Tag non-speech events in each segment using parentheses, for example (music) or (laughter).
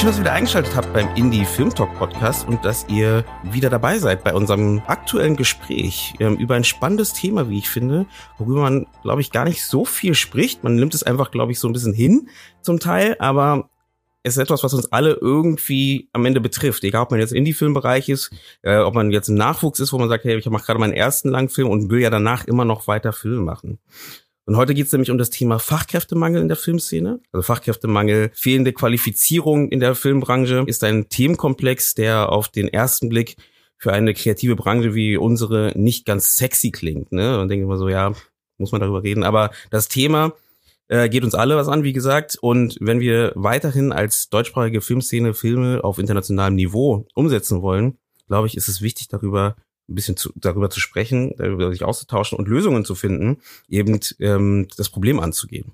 Schön, dass ihr wieder eingeschaltet habt beim Indie Film Talk Podcast und dass ihr wieder dabei seid bei unserem aktuellen Gespräch ähm, über ein spannendes Thema, wie ich finde, worüber man, glaube ich, gar nicht so viel spricht. Man nimmt es einfach, glaube ich, so ein bisschen hin zum Teil, aber es ist etwas, was uns alle irgendwie am Ende betrifft. Egal, ob man jetzt Indie-Filmbereich ist, äh, ob man jetzt im Nachwuchs ist, wo man sagt, hey, ich mache gerade meinen ersten Langfilm und will ja danach immer noch weiter Filme machen. Und heute geht es nämlich um das Thema Fachkräftemangel in der Filmszene. Also Fachkräftemangel, fehlende Qualifizierung in der Filmbranche ist ein Themenkomplex, der auf den ersten Blick für eine kreative Branche wie unsere nicht ganz sexy klingt. Ne? Und denke immer so, ja, muss man darüber reden. Aber das Thema äh, geht uns alle was an, wie gesagt. Und wenn wir weiterhin als deutschsprachige Filmszene Filme auf internationalem Niveau umsetzen wollen, glaube ich, ist es wichtig, darüber ein bisschen zu, darüber zu sprechen, darüber sich auszutauschen und Lösungen zu finden, eben ähm, das Problem anzugehen.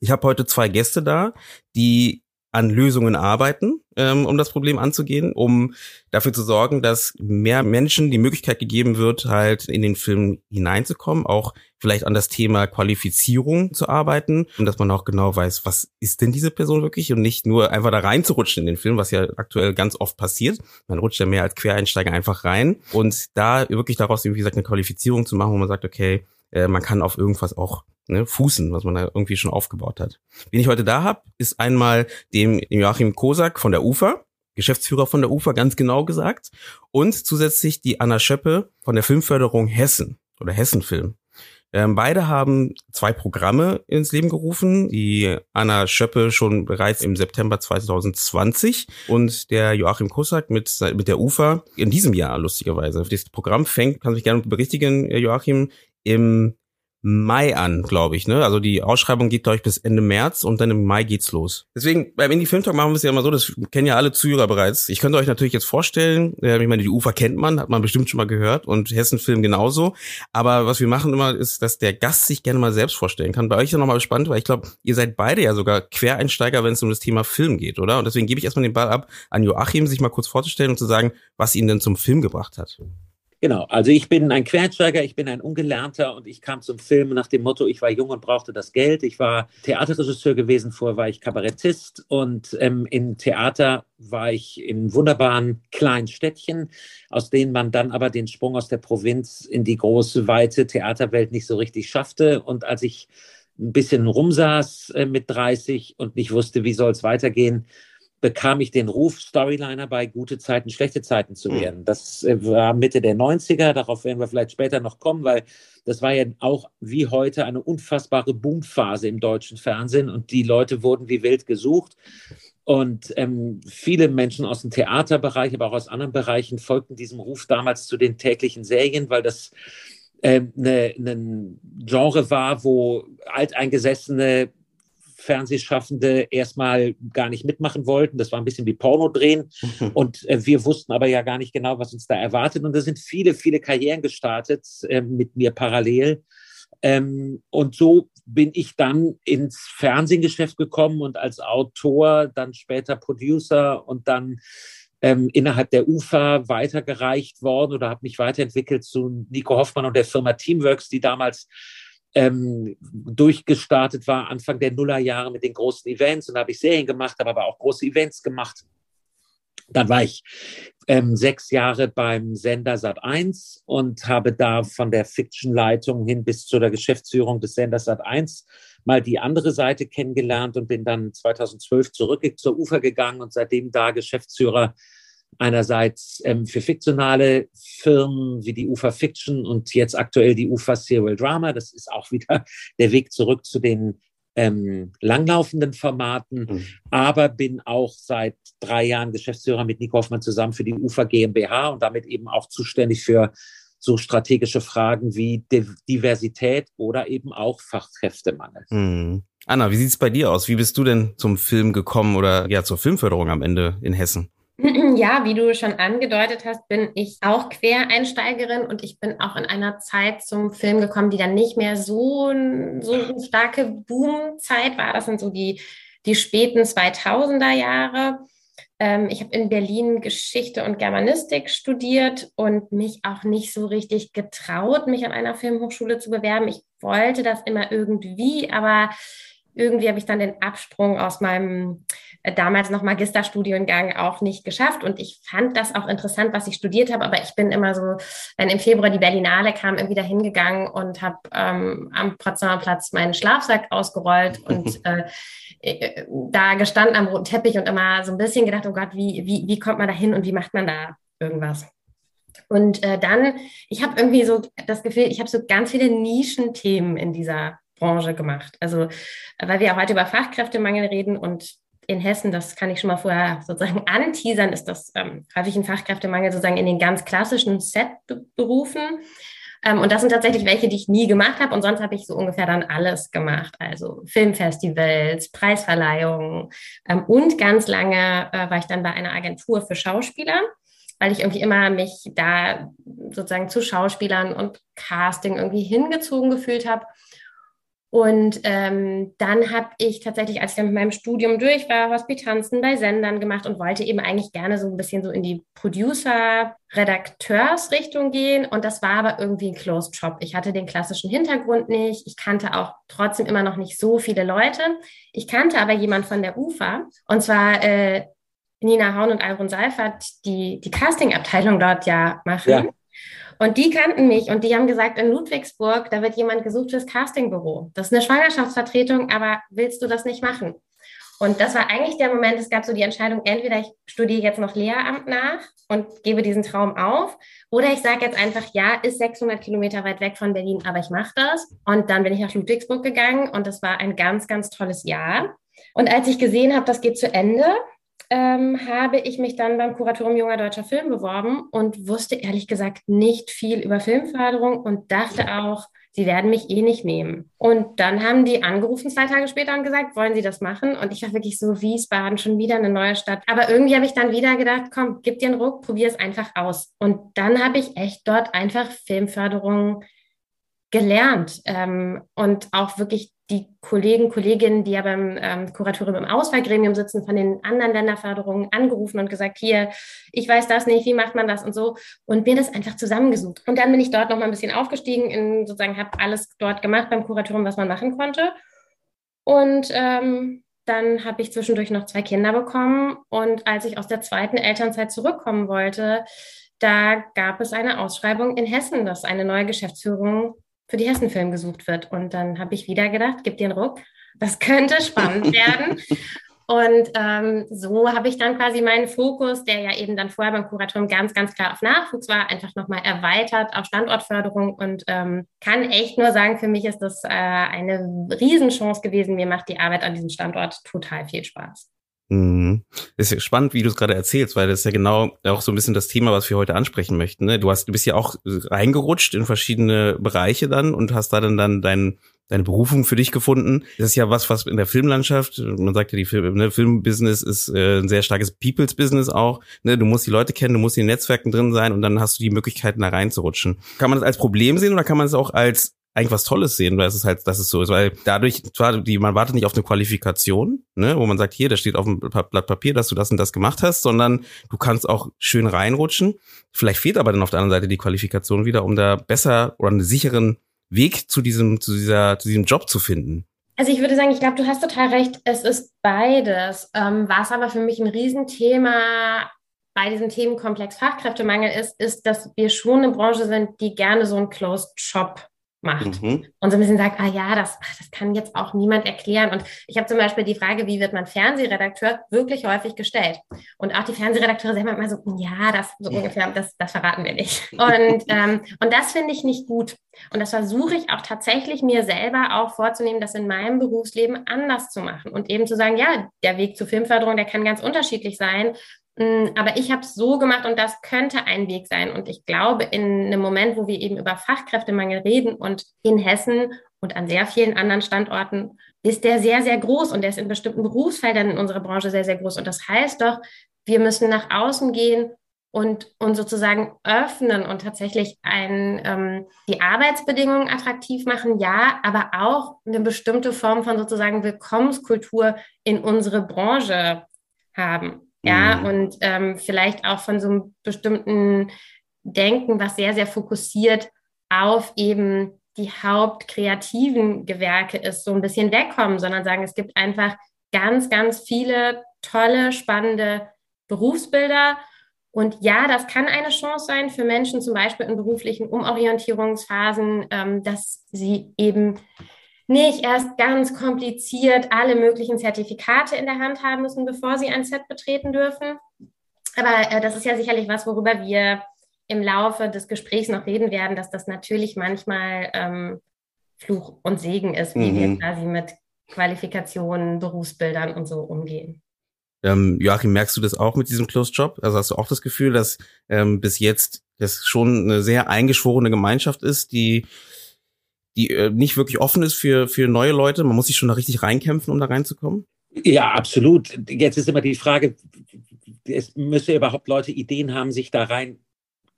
Ich habe heute zwei Gäste da, die an Lösungen arbeiten, ähm, um das Problem anzugehen, um dafür zu sorgen, dass mehr Menschen die Möglichkeit gegeben wird, halt in den Film hineinzukommen, auch vielleicht an das Thema Qualifizierung zu arbeiten und dass man auch genau weiß, was ist denn diese Person wirklich und nicht nur einfach da reinzurutschen in den Film, was ja aktuell ganz oft passiert. Man rutscht ja mehr als Quereinsteiger einfach rein und da wirklich daraus, wie gesagt, eine Qualifizierung zu machen, wo man sagt, okay, äh, man kann auf irgendwas auch ne, fußen, was man da irgendwie schon aufgebaut hat. Wen ich heute da habe, ist einmal dem Joachim Kosak von der UFA, Geschäftsführer von der UFA, ganz genau gesagt, und zusätzlich die Anna Schöppe von der Filmförderung Hessen oder Hessenfilm. Ähm, beide haben zwei Programme ins Leben gerufen. Die Anna Schöppe schon bereits im September 2020 und der Joachim Kosak mit, mit der UFA in diesem Jahr, lustigerweise. Das Programm fängt, kann sich gerne berichtigen, Joachim, im Mai an, glaube ich. Ne? Also die Ausschreibung geht, glaube ich, bis Ende März und dann im Mai geht's los. Deswegen, beim Indie Film Talk machen wir es ja immer so, das kennen ja alle Zuhörer bereits. Ich könnte euch natürlich jetzt vorstellen, äh, ich meine, die Ufer kennt man, hat man bestimmt schon mal gehört und Hessen Film genauso. Aber was wir machen immer, ist, dass der Gast sich gerne mal selbst vorstellen kann. Bei euch ist ja nochmal spannend, weil ich glaube, ihr seid beide ja sogar Quereinsteiger, wenn es um das Thema Film geht, oder? Und deswegen gebe ich erstmal den Ball ab an Joachim, sich mal kurz vorzustellen und zu sagen, was ihn denn zum Film gebracht hat. Genau, also ich bin ein Quereinsteiger, ich bin ein Ungelernter und ich kam zum Film nach dem Motto, ich war jung und brauchte das Geld. Ich war Theaterregisseur gewesen, vorher war ich Kabarettist und ähm, im Theater war ich in wunderbaren kleinen Städtchen, aus denen man dann aber den Sprung aus der Provinz in die große, weite Theaterwelt nicht so richtig schaffte. Und als ich ein bisschen rumsaß äh, mit 30 und nicht wusste, wie soll es weitergehen, bekam ich den Ruf, Storyliner bei gute Zeiten, schlechte Zeiten zu hm. werden. Das äh, war Mitte der 90er, darauf werden wir vielleicht später noch kommen, weil das war ja auch wie heute eine unfassbare Boomphase im deutschen Fernsehen und die Leute wurden wie wild gesucht. Und ähm, viele Menschen aus dem Theaterbereich, aber auch aus anderen Bereichen folgten diesem Ruf damals zu den täglichen Serien, weil das ähm, ne, ne Genre war, wo alteingesessene Fernsehschaffende erstmal gar nicht mitmachen wollten. Das war ein bisschen wie Porno drehen. (laughs) Und äh, wir wussten aber ja gar nicht genau, was uns da erwartet. Und da sind viele, viele Karrieren gestartet äh, mit mir parallel. Ähm, und so bin ich dann ins Fernsehgeschäft gekommen und als Autor, dann später Producer und dann ähm, innerhalb der UFA weitergereicht worden oder habe mich weiterentwickelt zu Nico Hoffmann und der Firma Teamworks, die damals ähm, durchgestartet war, Anfang der Nullerjahre mit den großen Events. Und da habe ich Serien gemacht, habe aber auch große Events gemacht. Dann war ich ähm, sechs Jahre beim Sender Sat1 und habe da von der Fiction-Leitung hin bis zu der Geschäftsführung des Senders Sat1 mal die andere Seite kennengelernt und bin dann 2012 zurück zur Ufer gegangen und seitdem da Geschäftsführer einerseits ähm, für fiktionale Firmen wie die UFA Fiction und jetzt aktuell die UFA Serial Drama. Das ist auch wieder (laughs) der Weg zurück zu den ähm, langlaufenden Formaten, mhm. aber bin auch seit drei Jahren Geschäftsführer mit Nico Hoffmann zusammen für die UFA GmbH und damit eben auch zuständig für so strategische Fragen wie Diversität oder eben auch Fachkräftemangel. Mhm. Anna, wie sieht's bei dir aus? Wie bist du denn zum Film gekommen oder ja zur Filmförderung am Ende in Hessen? (clears throat) Ja, wie du schon angedeutet hast, bin ich auch Quereinsteigerin und ich bin auch in einer Zeit zum Film gekommen, die dann nicht mehr so, so eine starke Boomzeit war. Das sind so die, die späten 2000er Jahre. Ähm, ich habe in Berlin Geschichte und Germanistik studiert und mich auch nicht so richtig getraut, mich an einer Filmhochschule zu bewerben. Ich wollte das immer irgendwie, aber irgendwie habe ich dann den Absprung aus meinem damals noch Magisterstudiengang auch nicht geschafft. Und ich fand das auch interessant, was ich studiert habe. Aber ich bin immer so, wenn im Februar die Berlinale kam, irgendwie da hingegangen und habe ähm, am Potsdamer Platz meinen Schlafsack ausgerollt (laughs) und äh, äh, da gestanden am roten Teppich und immer so ein bisschen gedacht, oh Gott, wie, wie, wie kommt man da hin und wie macht man da irgendwas? Und äh, dann, ich habe irgendwie so das Gefühl, ich habe so ganz viele Nischenthemen in dieser Branche gemacht. Also, weil wir heute über Fachkräftemangel reden und in Hessen, das kann ich schon mal vorher sozusagen (laughs) anteasern, ist das ähm, häufig ein Fachkräftemangel sozusagen in den ganz klassischen Set-Berufen. Ähm, und das sind tatsächlich welche, die ich nie gemacht habe. Und sonst habe ich so ungefähr dann alles gemacht. Also Filmfestivals, Preisverleihungen. Ähm, und ganz lange äh, war ich dann bei einer Agentur für Schauspieler, weil ich irgendwie immer mich da sozusagen zu Schauspielern und Casting irgendwie hingezogen gefühlt habe. Und ähm, dann habe ich tatsächlich, als ich dann mit meinem Studium durch war, Hospitanzen bei Sendern gemacht und wollte eben eigentlich gerne so ein bisschen so in die Producer-Redakteursrichtung gehen. Und das war aber irgendwie ein Closed Shop. Ich hatte den klassischen Hintergrund nicht. Ich kannte auch trotzdem immer noch nicht so viele Leute. Ich kannte aber jemand von der UFA und zwar äh, Nina Haun und Alrun Seifert, die die Casting-Abteilung dort ja machen. Ja. Und die kannten mich und die haben gesagt, in Ludwigsburg, da wird jemand gesucht fürs Castingbüro. Das ist eine Schwangerschaftsvertretung, aber willst du das nicht machen? Und das war eigentlich der Moment, es gab so die Entscheidung, entweder ich studiere jetzt noch Lehramt nach und gebe diesen Traum auf, oder ich sage jetzt einfach, ja, ist 600 Kilometer weit weg von Berlin, aber ich mache das. Und dann bin ich nach Ludwigsburg gegangen und das war ein ganz, ganz tolles Jahr. Und als ich gesehen habe, das geht zu Ende, ähm, habe ich mich dann beim Kuratorium Junger Deutscher Film beworben und wusste ehrlich gesagt nicht viel über Filmförderung und dachte auch, sie werden mich eh nicht nehmen. Und dann haben die angerufen zwei Tage später und gesagt, wollen Sie das machen? Und ich war wirklich so, Wiesbaden, schon wieder eine neue Stadt. Aber irgendwie habe ich dann wieder gedacht, komm, gib dir einen Ruck, probier es einfach aus. Und dann habe ich echt dort einfach Filmförderung gelernt ähm, und auch wirklich die Kollegen, Kolleginnen, die ja beim ähm, Kuratorium im Auswahlgremium sitzen, von den anderen Länderförderungen angerufen und gesagt, hier, ich weiß das nicht, wie macht man das und so und mir das einfach zusammengesucht. Und dann bin ich dort noch mal ein bisschen aufgestiegen, in, sozusagen habe alles dort gemacht beim Kuratorium, was man machen konnte. Und ähm, dann habe ich zwischendurch noch zwei Kinder bekommen und als ich aus der zweiten Elternzeit zurückkommen wollte, da gab es eine Ausschreibung in Hessen, dass eine neue Geschäftsführung für die Hessenfilm gesucht wird. Und dann habe ich wieder gedacht, gib dir einen Ruck, das könnte spannend (laughs) werden. Und ähm, so habe ich dann quasi meinen Fokus, der ja eben dann vorher beim Kuratorium ganz, ganz klar auf Nachwuchs war, einfach nochmal erweitert auf Standortförderung und ähm, kann echt nur sagen, für mich ist das äh, eine Riesenchance gewesen. Mir macht die Arbeit an diesem Standort total viel Spaß. Mhm. Ist ja spannend, wie du es gerade erzählst, weil das ist ja genau auch so ein bisschen das Thema, was wir heute ansprechen möchten. Ne? Du hast, du bist ja auch reingerutscht in verschiedene Bereiche dann und hast da dann dann dein, deine Berufung für dich gefunden. Das ist ja was, was in der Filmlandschaft, man sagt ja, die Film, ne, Filmbusiness ist äh, ein sehr starkes People's Business auch. Ne? Du musst die Leute kennen, du musst in den Netzwerken drin sein und dann hast du die Möglichkeiten, da reinzurutschen. Kann man das als Problem sehen oder kann man es auch als eigentlich was Tolles sehen, weil es ist halt, dass es so ist, weil dadurch, zwar die, man wartet nicht auf eine Qualifikation, ne, wo man sagt, hier, da steht auf dem Blatt Papier, dass du das und das gemacht hast, sondern du kannst auch schön reinrutschen. Vielleicht fehlt aber dann auf der anderen Seite die Qualifikation wieder, um da besser oder einen sicheren Weg zu diesem, zu dieser, zu diesem Job zu finden. Also ich würde sagen, ich glaube, du hast total recht. Es ist beides. Ähm, was aber für mich ein Riesenthema bei diesem Themenkomplex Fachkräftemangel ist, ist, dass wir schon eine Branche sind, die gerne so einen Closed Shop macht mhm. und so ein bisschen sagt, ah ja, das, das kann jetzt auch niemand erklären. Und ich habe zum Beispiel die Frage, wie wird man Fernsehredakteur, wirklich häufig gestellt. Und auch die Fernsehredakteure sagen immer so, ja, das so ungefähr, das, das verraten wir nicht. Und, (laughs) ähm, und das finde ich nicht gut. Und das versuche ich auch tatsächlich mir selber auch vorzunehmen, das in meinem Berufsleben anders zu machen und eben zu sagen, ja, der Weg zur Filmförderung, der kann ganz unterschiedlich sein. Mm, aber ich habe es so gemacht und das könnte ein Weg sein. Und ich glaube, in einem Moment, wo wir eben über Fachkräftemangel reden und in Hessen und an sehr vielen anderen Standorten ist der sehr, sehr groß und der ist in bestimmten Berufsfeldern in unserer Branche sehr, sehr groß. Und das heißt doch, wir müssen nach außen gehen und, und sozusagen öffnen und tatsächlich ein, ähm, die Arbeitsbedingungen attraktiv machen, ja, aber auch eine bestimmte Form von sozusagen Willkommenskultur in unsere Branche haben. Ja, mhm. und ähm, vielleicht auch von so einem bestimmten Denken, was sehr, sehr fokussiert auf eben die hauptkreativen Gewerke ist, so ein bisschen wegkommen, sondern sagen, es gibt einfach ganz, ganz viele tolle, spannende Berufsbilder. Und ja, das kann eine Chance sein für Menschen, zum Beispiel in beruflichen Umorientierungsphasen, ähm, dass sie eben nicht erst ganz kompliziert alle möglichen Zertifikate in der Hand haben müssen, bevor sie ein Set betreten dürfen. Aber äh, das ist ja sicherlich was, worüber wir im Laufe des Gesprächs noch reden werden, dass das natürlich manchmal ähm, Fluch und Segen ist, wie mhm. wir quasi mit Qualifikationen, Berufsbildern und so umgehen. Ähm, Joachim, merkst du das auch mit diesem Closed Job? Also hast du auch das Gefühl, dass ähm, bis jetzt das schon eine sehr eingeschworene Gemeinschaft ist, die die äh, nicht wirklich offen ist für für neue Leute? Man muss sich schon da richtig reinkämpfen, um da reinzukommen. Ja, absolut. Jetzt ist immer die Frage, es müssen überhaupt Leute Ideen haben, sich da rein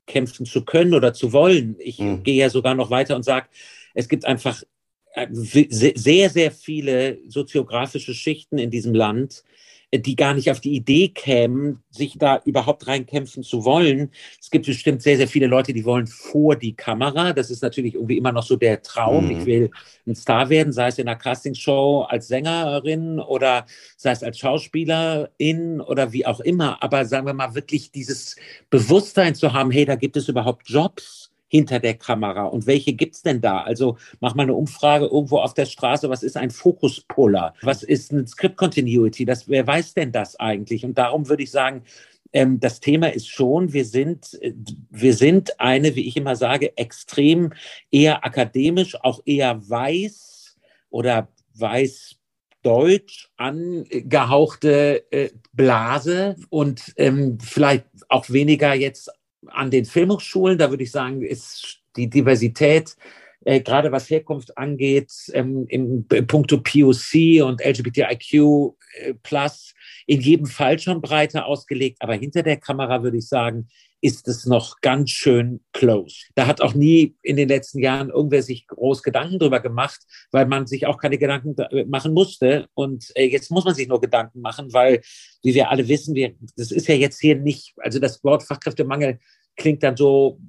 kämpfen zu können oder zu wollen. Ich mhm. gehe ja sogar noch weiter und sage, es gibt einfach äh, sehr, sehr viele soziografische Schichten in diesem Land, die gar nicht auf die Idee kämen, sich da überhaupt reinkämpfen zu wollen. Es gibt bestimmt sehr, sehr viele Leute, die wollen vor die Kamera. Das ist natürlich irgendwie immer noch so der Traum. Mhm. Ich will ein Star werden, sei es in einer Castingshow als Sängerin oder sei es als Schauspielerin oder wie auch immer. Aber sagen wir mal wirklich dieses Bewusstsein zu haben, hey, da gibt es überhaupt Jobs hinter der Kamera und welche gibt es denn da? Also mach mal eine Umfrage irgendwo auf der Straße, was ist ein Fokuspuller? Was ist ein Script Continuity? Das, wer weiß denn das eigentlich? Und darum würde ich sagen, ähm, das Thema ist schon, wir sind, äh, wir sind eine, wie ich immer sage, extrem eher akademisch, auch eher weiß oder weiß deutsch angehauchte äh, Blase und ähm, vielleicht auch weniger jetzt an den Filmhochschulen, da würde ich sagen, ist die Diversität, äh, gerade was Herkunft angeht, ähm, im, im puncto POC und LGBTIQ äh, plus in jedem Fall schon breiter ausgelegt. Aber hinter der Kamera würde ich sagen, ist es noch ganz schön close. Da hat auch nie in den letzten Jahren irgendwer sich groß Gedanken drüber gemacht, weil man sich auch keine Gedanken machen musste. Und äh, jetzt muss man sich nur Gedanken machen, weil, wie wir alle wissen, wir, das ist ja jetzt hier nicht, also das Wort Fachkräftemangel klingt dann so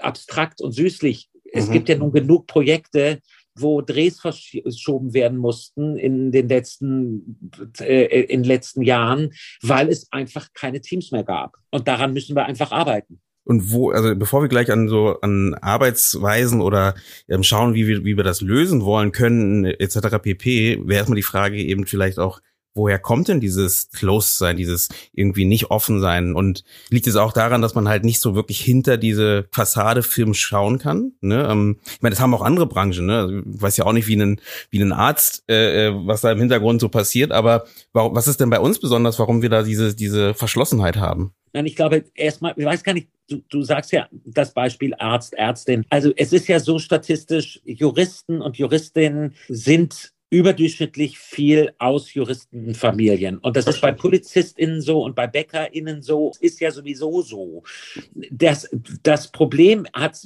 abstrakt und süßlich. Es mhm. gibt ja nun genug Projekte, wo Drehs verschoben werden mussten in den letzten, äh, in den letzten Jahren, weil es einfach keine Teams mehr gab. Und daran müssen wir einfach arbeiten. Und wo, also bevor wir gleich an so an Arbeitsweisen oder ähm, schauen, wie wir, wie wir das lösen wollen können, etc. pp, wäre erstmal die Frage eben vielleicht auch, woher kommt denn dieses Close-Sein, dieses irgendwie nicht offen sein? Und liegt es auch daran, dass man halt nicht so wirklich hinter diese Fassade Film schauen kann? Ne? Ähm, ich meine, das haben auch andere Branchen. Ne? Also, ich weiß ja auch nicht, wie ein, wie ein Arzt, äh, äh, was da im Hintergrund so passiert. Aber warum, was ist denn bei uns besonders, warum wir da diese, diese Verschlossenheit haben? Nein, ich glaube, erstmal, ich weiß gar nicht, du, du sagst ja das Beispiel Arzt, Ärztin. Also es ist ja so statistisch, Juristen und Juristinnen sind überdurchschnittlich viel aus Juristenfamilien. Und das ist bei PolizistInnen so und bei BäckerInnen so, ist ja sowieso so. Das, das Problem hat,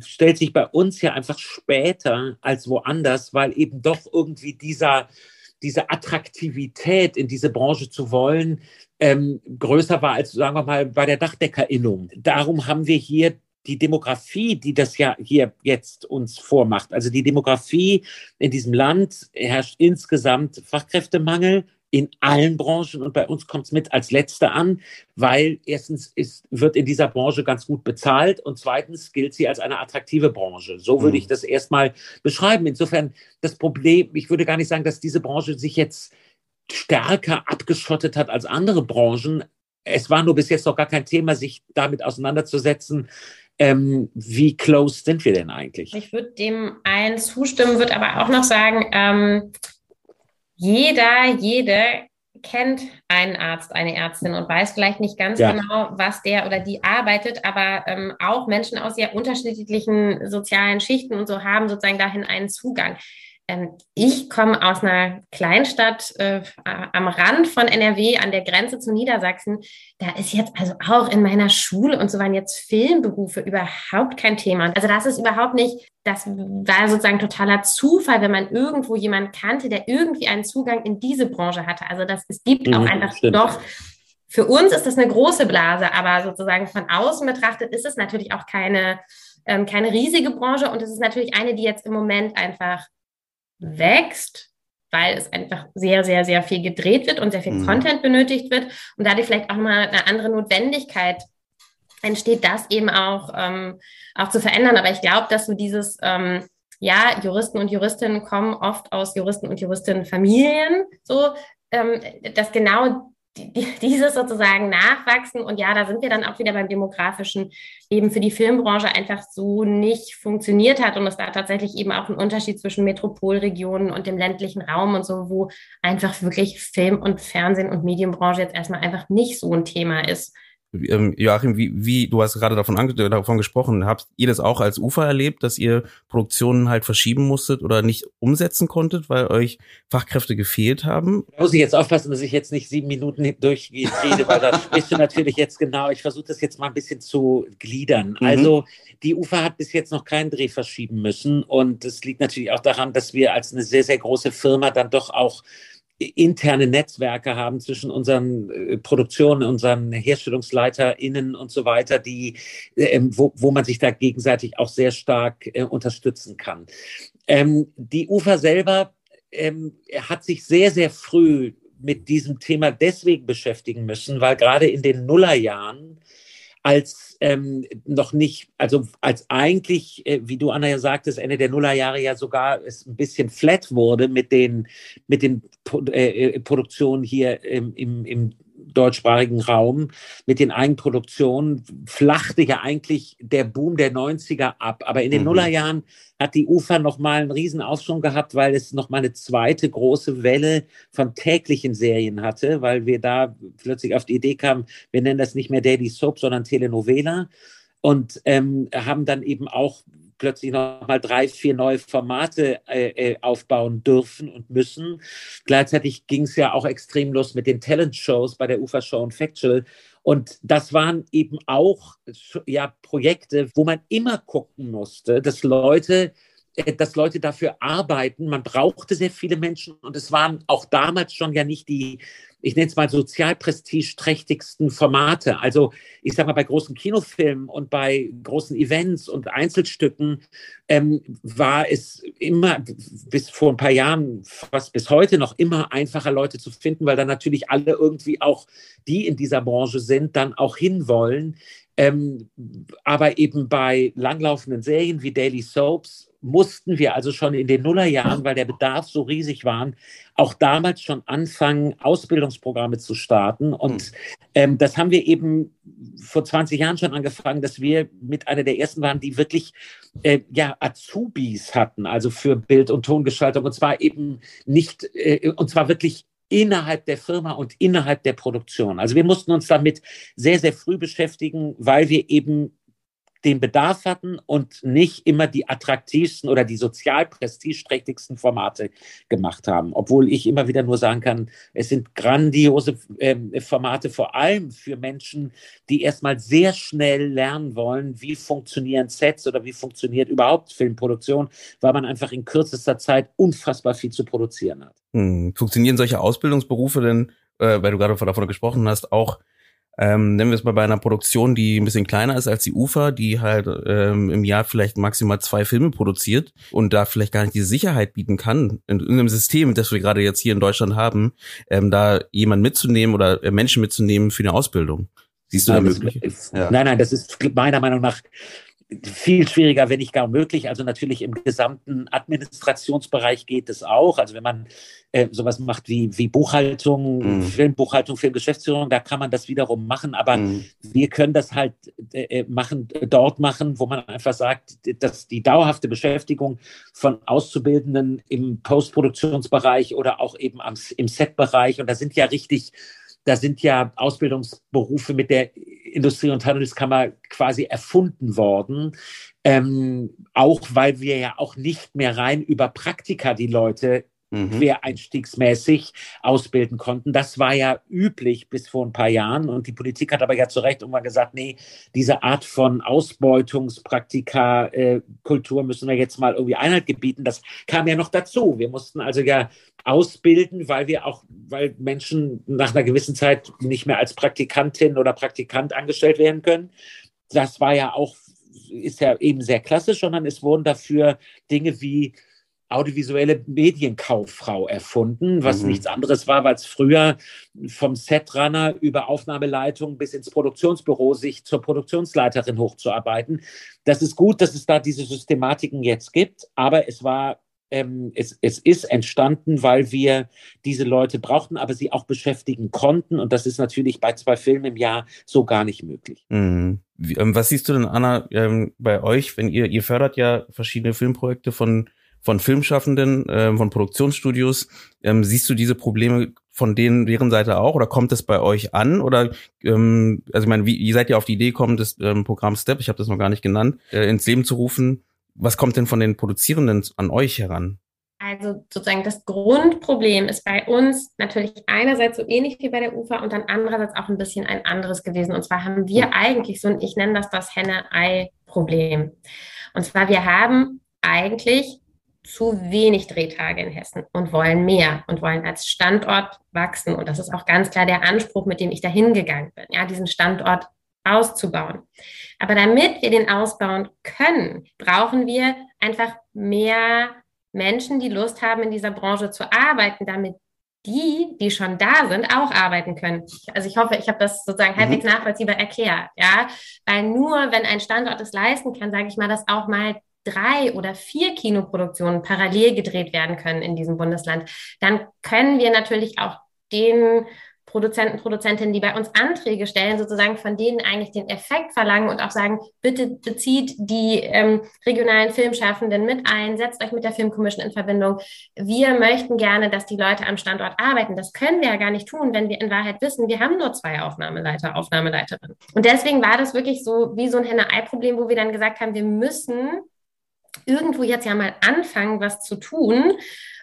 stellt sich bei uns ja einfach später als woanders, weil eben doch irgendwie dieser, diese Attraktivität in diese Branche zu wollen, ähm, größer war als, sagen wir mal, bei der Dachdeckerinnung. Darum haben wir hier die Demografie, die das ja hier jetzt uns vormacht, also die Demografie in diesem Land herrscht insgesamt Fachkräftemangel in allen Branchen und bei uns kommt es mit als letzte an, weil erstens ist, wird in dieser Branche ganz gut bezahlt und zweitens gilt sie als eine attraktive Branche. So würde mhm. ich das erstmal beschreiben. Insofern das Problem, ich würde gar nicht sagen, dass diese Branche sich jetzt stärker abgeschottet hat als andere Branchen. Es war nur bis jetzt noch gar kein Thema, sich damit auseinanderzusetzen, ähm, wie close sind wir denn eigentlich? Ich würde dem allen zustimmen, würde aber auch noch sagen, ähm, jeder, jede kennt einen Arzt, eine Ärztin und weiß vielleicht nicht ganz ja. genau, was der oder die arbeitet, aber ähm, auch Menschen aus sehr unterschiedlichen sozialen Schichten und so haben sozusagen dahin einen Zugang. Ähm, ich komme aus einer Kleinstadt äh, am Rand von NRW, an der Grenze zu Niedersachsen. Da ist jetzt also auch in meiner Schule und so waren jetzt Filmberufe überhaupt kein Thema. Also das ist überhaupt nicht, das war sozusagen totaler Zufall, wenn man irgendwo jemanden kannte, der irgendwie einen Zugang in diese Branche hatte. Also das, es gibt mhm, auch einfach stimmt. doch für uns ist das eine große Blase, aber sozusagen von außen betrachtet ist es natürlich auch keine, ähm, keine riesige Branche und es ist natürlich eine, die jetzt im Moment einfach wächst, weil es einfach sehr, sehr, sehr viel gedreht wird und sehr viel mhm. Content benötigt wird und dadurch vielleicht auch mal eine andere Notwendigkeit entsteht, das eben auch, ähm, auch zu verändern. Aber ich glaube, dass so dieses, ähm, ja, Juristen und Juristinnen kommen oft aus Juristen und Juristinnenfamilien, so, ähm, dass genau (laughs) dieses sozusagen nachwachsen. Und ja, da sind wir dann auch wieder beim demografischen, eben für die Filmbranche einfach so nicht funktioniert hat und es da tatsächlich eben auch einen Unterschied zwischen Metropolregionen und dem ländlichen Raum und so, wo einfach wirklich Film und Fernsehen und Medienbranche jetzt erstmal einfach nicht so ein Thema ist. Ähm, Joachim, wie, wie, du hast gerade davon, davon gesprochen, habt ihr das auch als Ufer erlebt, dass ihr Produktionen halt verschieben musstet oder nicht umsetzen konntet, weil euch Fachkräfte gefehlt haben? Da muss ich jetzt aufpassen, dass ich jetzt nicht sieben Minuten (laughs) durchrede, weil da (laughs) sprichst du natürlich jetzt genau. Ich versuche das jetzt mal ein bisschen zu gliedern. Mhm. Also die Ufer hat bis jetzt noch keinen Dreh verschieben müssen und es liegt natürlich auch daran, dass wir als eine sehr, sehr große Firma dann doch auch interne Netzwerke haben zwischen unseren äh, Produktionen, unseren HerstellungsleiterInnen und so weiter, die, äh, wo, wo man sich da gegenseitig auch sehr stark äh, unterstützen kann. Ähm, die UFA selber ähm, hat sich sehr, sehr früh mit diesem Thema deswegen beschäftigen müssen, weil gerade in den Nullerjahren als ähm, noch nicht, also als eigentlich, äh, wie du Anna ja sagtest, Ende der Nullerjahre ja sogar es ein bisschen flat wurde mit den, mit den äh, äh, Produktionen hier im, im, im deutschsprachigen Raum mit den Eigenproduktionen flachte ja eigentlich der Boom der 90er ab. Aber in den mhm. Nullerjahren hat die UFA nochmal einen riesen Aufschwung gehabt, weil es nochmal eine zweite große Welle von täglichen Serien hatte, weil wir da plötzlich auf die Idee kamen, wir nennen das nicht mehr Daily Soap, sondern Telenovela und ähm, haben dann eben auch plötzlich nochmal drei, vier neue Formate äh, äh, aufbauen dürfen und müssen. Gleichzeitig ging es ja auch extrem los mit den Talent-Shows bei der UFA-Show und Factual. Und das waren eben auch ja, Projekte, wo man immer gucken musste, dass Leute äh, dass Leute dafür arbeiten. Man brauchte sehr viele Menschen und es waren auch damals schon ja nicht die, ich nenne es mal sozialprestigeträchtigsten Formate. Also ich sage mal, bei großen Kinofilmen und bei großen Events und Einzelstücken ähm, war es immer bis vor ein paar Jahren, fast bis heute noch immer einfacher, Leute zu finden, weil dann natürlich alle irgendwie auch, die in dieser Branche sind, dann auch hinwollen. Ähm, aber eben bei langlaufenden Serien wie Daily Soaps mussten wir also schon in den Nullerjahren, weil der Bedarf so riesig war, auch damals schon anfangen, Ausbildungsprogramme zu starten. Und hm. ähm, das haben wir eben vor 20 Jahren schon angefangen, dass wir mit einer der ersten waren, die wirklich äh, ja, Azubis hatten, also für Bild- und Tongestaltung. Und zwar eben nicht, äh, und zwar wirklich innerhalb der Firma und innerhalb der Produktion. Also wir mussten uns damit sehr, sehr früh beschäftigen, weil wir eben den Bedarf hatten und nicht immer die attraktivsten oder die sozial prestigeträchtigsten Formate gemacht haben. Obwohl ich immer wieder nur sagen kann, es sind grandiose äh, Formate, vor allem für Menschen, die erstmal sehr schnell lernen wollen, wie funktionieren Sets oder wie funktioniert überhaupt Filmproduktion, weil man einfach in kürzester Zeit unfassbar viel zu produzieren hat. Hm. Funktionieren solche Ausbildungsberufe denn, äh, weil du gerade davon gesprochen hast, auch ähm, nennen wir es mal bei einer Produktion, die ein bisschen kleiner ist als die UFA, die halt ähm, im Jahr vielleicht maximal zwei Filme produziert und da vielleicht gar nicht die Sicherheit bieten kann, in, in einem System, das wir gerade jetzt hier in Deutschland haben, ähm, da jemand mitzunehmen oder äh, Menschen mitzunehmen für eine Ausbildung. Siehst du nein, da möglich? Ja. Nein, nein, das ist meiner Meinung nach viel schwieriger, wenn nicht gar möglich. Also natürlich im gesamten Administrationsbereich geht es auch. Also wenn man äh, sowas macht wie, wie Buchhaltung, mm. Filmbuchhaltung, Filmgeschäftsführung, da kann man das wiederum machen. Aber mm. wir können das halt äh, äh, machen, dort machen, wo man einfach sagt, dass die dauerhafte Beschäftigung von Auszubildenden im Postproduktionsbereich oder auch eben am, im Setbereich, und da sind ja richtig da sind ja Ausbildungsberufe mit der Industrie- und Handelskammer quasi erfunden worden. Ähm, auch weil wir ja auch nicht mehr rein über Praktika die Leute mhm. quereinstiegsmäßig ausbilden konnten. Das war ja üblich bis vor ein paar Jahren. Und die Politik hat aber ja zu Recht irgendwann gesagt, nee, diese Art von Ausbeutungspraktika-Kultur äh, müssen wir jetzt mal irgendwie Einhalt gebieten. Das kam ja noch dazu. Wir mussten also ja ausbilden, weil wir auch, weil Menschen nach einer gewissen Zeit nicht mehr als Praktikantin oder Praktikant angestellt werden können. Das war ja auch, ist ja eben sehr klassisch, sondern es wurden dafür Dinge wie audiovisuelle Medienkauffrau erfunden, was mhm. nichts anderes war, weil es früher vom Setrunner über Aufnahmeleitung bis ins Produktionsbüro sich zur Produktionsleiterin hochzuarbeiten. Das ist gut, dass es da diese Systematiken jetzt gibt, aber es war ähm, es, es ist entstanden, weil wir diese Leute brauchten, aber sie auch beschäftigen konnten. Und das ist natürlich bei zwei Filmen im Jahr so gar nicht möglich. Mhm. Wie, ähm, was siehst du denn, Anna, ähm, bei euch, wenn ihr, ihr fördert ja verschiedene Filmprojekte von von Filmschaffenden, äh, von Produktionsstudios. Ähm, siehst du diese Probleme von denen, deren Seite auch oder kommt es bei euch an? Oder ähm, also ich meine, wie, wie seid ihr auf die Idee gekommen, das ähm, Programm Step, ich habe das noch gar nicht genannt, äh, ins Leben zu rufen? Was kommt denn von den Produzierenden an euch heran? Also sozusagen das Grundproblem ist bei uns natürlich einerseits so ähnlich wie bei der UFA und dann andererseits auch ein bisschen ein anderes gewesen. Und zwar haben wir eigentlich so, und ich nenne das das Henne-Ei-Problem. Und zwar wir haben eigentlich zu wenig Drehtage in Hessen und wollen mehr und wollen als Standort wachsen. Und das ist auch ganz klar der Anspruch, mit dem ich dahin gegangen bin, ja, diesen Standort auszubauen. Aber damit wir den ausbauen können, brauchen wir einfach mehr Menschen, die Lust haben, in dieser Branche zu arbeiten, damit die, die schon da sind, auch arbeiten können. Also ich hoffe, ich habe das sozusagen halbwegs mhm. nachvollziehbar erklärt, ja, weil nur wenn ein Standort es leisten kann, sage ich mal, dass auch mal drei oder vier Kinoproduktionen parallel gedreht werden können in diesem Bundesland, dann können wir natürlich auch den Produzenten, Produzentinnen, die bei uns Anträge stellen, sozusagen von denen eigentlich den Effekt verlangen und auch sagen, bitte bezieht die ähm, regionalen Filmschaffenden mit ein, setzt euch mit der Filmkommission in Verbindung. Wir möchten gerne, dass die Leute am Standort arbeiten. Das können wir ja gar nicht tun, wenn wir in Wahrheit wissen, wir haben nur zwei Aufnahmeleiter, Aufnahmeleiterinnen. Und deswegen war das wirklich so wie so ein Henne-Ei-Problem, wo wir dann gesagt haben, wir müssen irgendwo jetzt ja mal anfangen, was zu tun,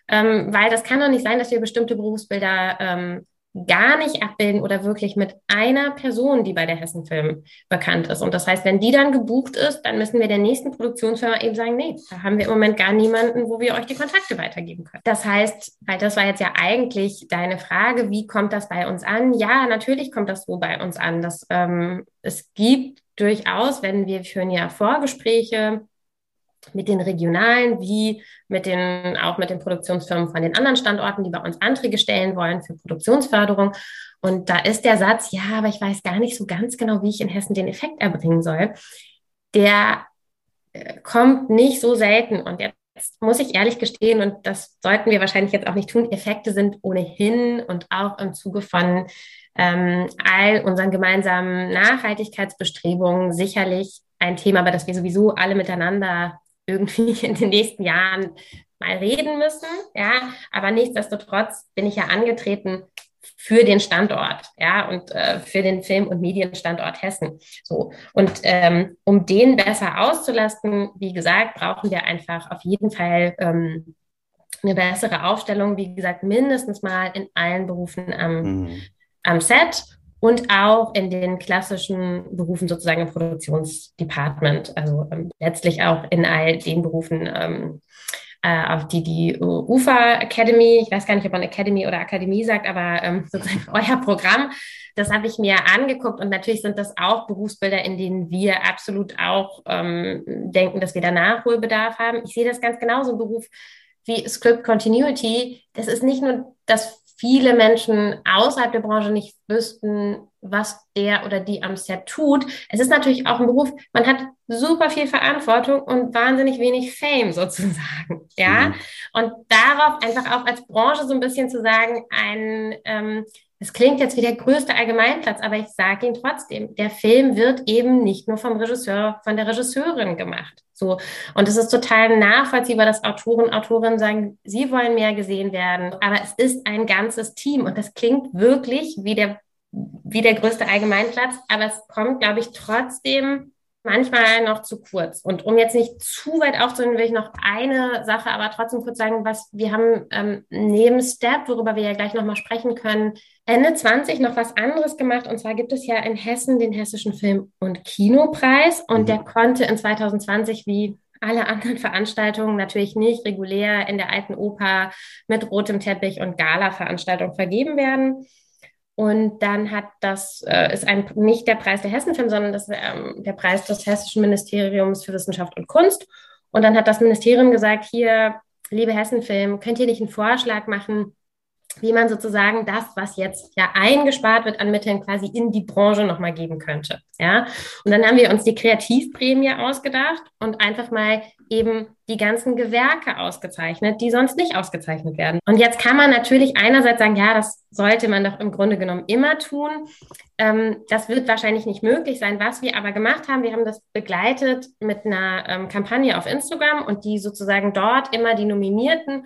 ähm, weil das kann doch nicht sein, dass wir bestimmte Berufsbilder ähm, gar nicht abbilden oder wirklich mit einer Person, die bei der Hessenfilm bekannt ist. Und das heißt, wenn die dann gebucht ist, dann müssen wir der nächsten Produktionsfirma eben sagen, nee, da haben wir im Moment gar niemanden, wo wir euch die Kontakte weitergeben können. Das heißt, weil das war jetzt ja eigentlich deine Frage, wie kommt das bei uns an? Ja, natürlich kommt das so bei uns an, dass ähm, es gibt durchaus, wenn wir führen ja Vorgespräche mit den regionalen wie mit den, auch mit den Produktionsfirmen von den anderen Standorten, die bei uns Anträge stellen wollen für Produktionsförderung. Und da ist der Satz, ja, aber ich weiß gar nicht so ganz genau, wie ich in Hessen den Effekt erbringen soll. Der äh, kommt nicht so selten. Und jetzt muss ich ehrlich gestehen, und das sollten wir wahrscheinlich jetzt auch nicht tun, Effekte sind ohnehin und auch im Zuge von ähm, all unseren gemeinsamen Nachhaltigkeitsbestrebungen sicherlich ein Thema, über das wir sowieso alle miteinander irgendwie (laughs) in den nächsten Jahren mal reden müssen. Ja, aber nichtsdestotrotz bin ich ja angetreten für den Standort, ja, und äh, für den Film- und Medienstandort Hessen. So. Und ähm, um den besser auszulasten, wie gesagt, brauchen wir einfach auf jeden Fall ähm, eine bessere Aufstellung, wie gesagt, mindestens mal in allen Berufen am, mhm. am Set und auch in den klassischen Berufen sozusagen im Produktionsdepartment, also ähm, letztlich auch in all den Berufen, ähm, äh, auf die die UFA Academy, ich weiß gar nicht, ob man Academy oder Akademie sagt, aber ähm, (laughs) sozusagen (laughs) euer Programm, das habe ich mir angeguckt. Und natürlich sind das auch Berufsbilder, in denen wir absolut auch ähm, denken, dass wir da Nachholbedarf haben. Ich sehe das ganz genauso, ein Beruf wie Script Continuity, das ist nicht nur das viele Menschen außerhalb der Branche nicht wüssten, was der oder die am Set tut. Es ist natürlich auch ein Beruf, man hat super viel Verantwortung und wahnsinnig wenig Fame sozusagen. Ja. Mhm. Und darauf einfach auch als Branche so ein bisschen zu sagen, ein, ähm, es klingt jetzt wie der größte Allgemeinplatz, aber ich sage ihn trotzdem, der Film wird eben nicht nur vom Regisseur, von der Regisseurin gemacht. So. Und es ist total nachvollziehbar, dass Autoren, Autorinnen sagen, sie wollen mehr gesehen werden. Aber es ist ein ganzes Team und das klingt wirklich wie der wie der größte Allgemeinplatz, aber es kommt, glaube ich, trotzdem manchmal noch zu kurz. Und um jetzt nicht zu weit aufzunehmen, will ich noch eine Sache aber trotzdem kurz sagen, was wir haben ähm, neben Step, worüber wir ja gleich nochmal sprechen können, Ende 20 noch was anderes gemacht. Und zwar gibt es ja in Hessen den Hessischen Film- und Kinopreis. Und mhm. der konnte in 2020 wie alle anderen Veranstaltungen natürlich nicht regulär in der alten Oper mit rotem Teppich und Gala-Veranstaltung vergeben werden. Und dann hat das, äh, ist ein, nicht der Preis der Hessenfilm, sondern das, ähm, der Preis des Hessischen Ministeriums für Wissenschaft und Kunst. Und dann hat das Ministerium gesagt, hier, liebe Hessenfilm, könnt ihr nicht einen Vorschlag machen, wie man sozusagen das, was jetzt ja eingespart wird an Mitteln, quasi in die Branche nochmal geben könnte. Ja, und dann haben wir uns die Kreativprämie ausgedacht und einfach mal eben die ganzen Gewerke ausgezeichnet, die sonst nicht ausgezeichnet werden. Und jetzt kann man natürlich einerseits sagen, ja, das sollte man doch im Grunde genommen immer tun. Ähm, das wird wahrscheinlich nicht möglich sein. Was wir aber gemacht haben, wir haben das begleitet mit einer ähm, Kampagne auf Instagram und die sozusagen dort immer die Nominierten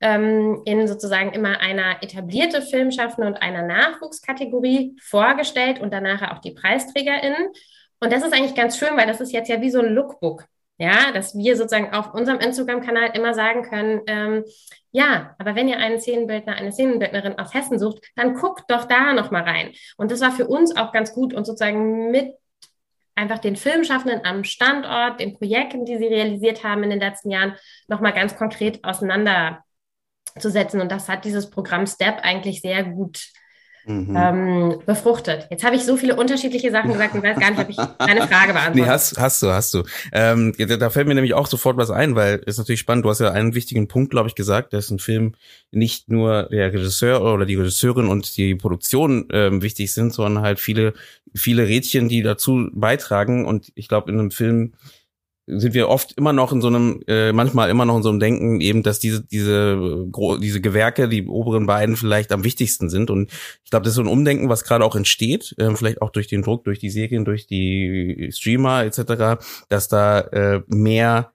ähm, in sozusagen immer einer etablierte Filmschaffende und einer Nachwuchskategorie vorgestellt und danach auch die PreisträgerInnen. Und das ist eigentlich ganz schön, weil das ist jetzt ja wie so ein Lookbook. Ja, dass wir sozusagen auf unserem Instagram-Kanal immer sagen können, ähm, ja, aber wenn ihr einen Szenenbildner, eine Szenenbildnerin aus Hessen sucht, dann guckt doch da nochmal rein. Und das war für uns auch ganz gut und sozusagen mit einfach den Filmschaffenden am Standort, den Projekten, die sie realisiert haben in den letzten Jahren, nochmal ganz konkret auseinander zu setzen. Und das hat dieses Programm STEP eigentlich sehr gut mhm. ähm, befruchtet. Jetzt habe ich so viele unterschiedliche Sachen gesagt und weiß gar nicht, ob ich (laughs) meine Frage beantworte. Nee, hast, hast du, hast du. Ähm, da fällt mir nämlich auch sofort was ein, weil ist natürlich spannend. Du hast ja einen wichtigen Punkt, glaube ich, gesagt, dass ein Film nicht nur der Regisseur oder die Regisseurin und die Produktion ähm, wichtig sind, sondern halt viele, viele Rädchen, die dazu beitragen. Und ich glaube, in einem Film sind wir oft immer noch in so einem, äh, manchmal immer noch in so einem Denken, eben, dass diese, diese, diese Gewerke, die oberen beiden vielleicht am wichtigsten sind. Und ich glaube, das ist so ein Umdenken, was gerade auch entsteht, äh, vielleicht auch durch den Druck, durch die Serien, durch die Streamer etc., dass da äh, mehr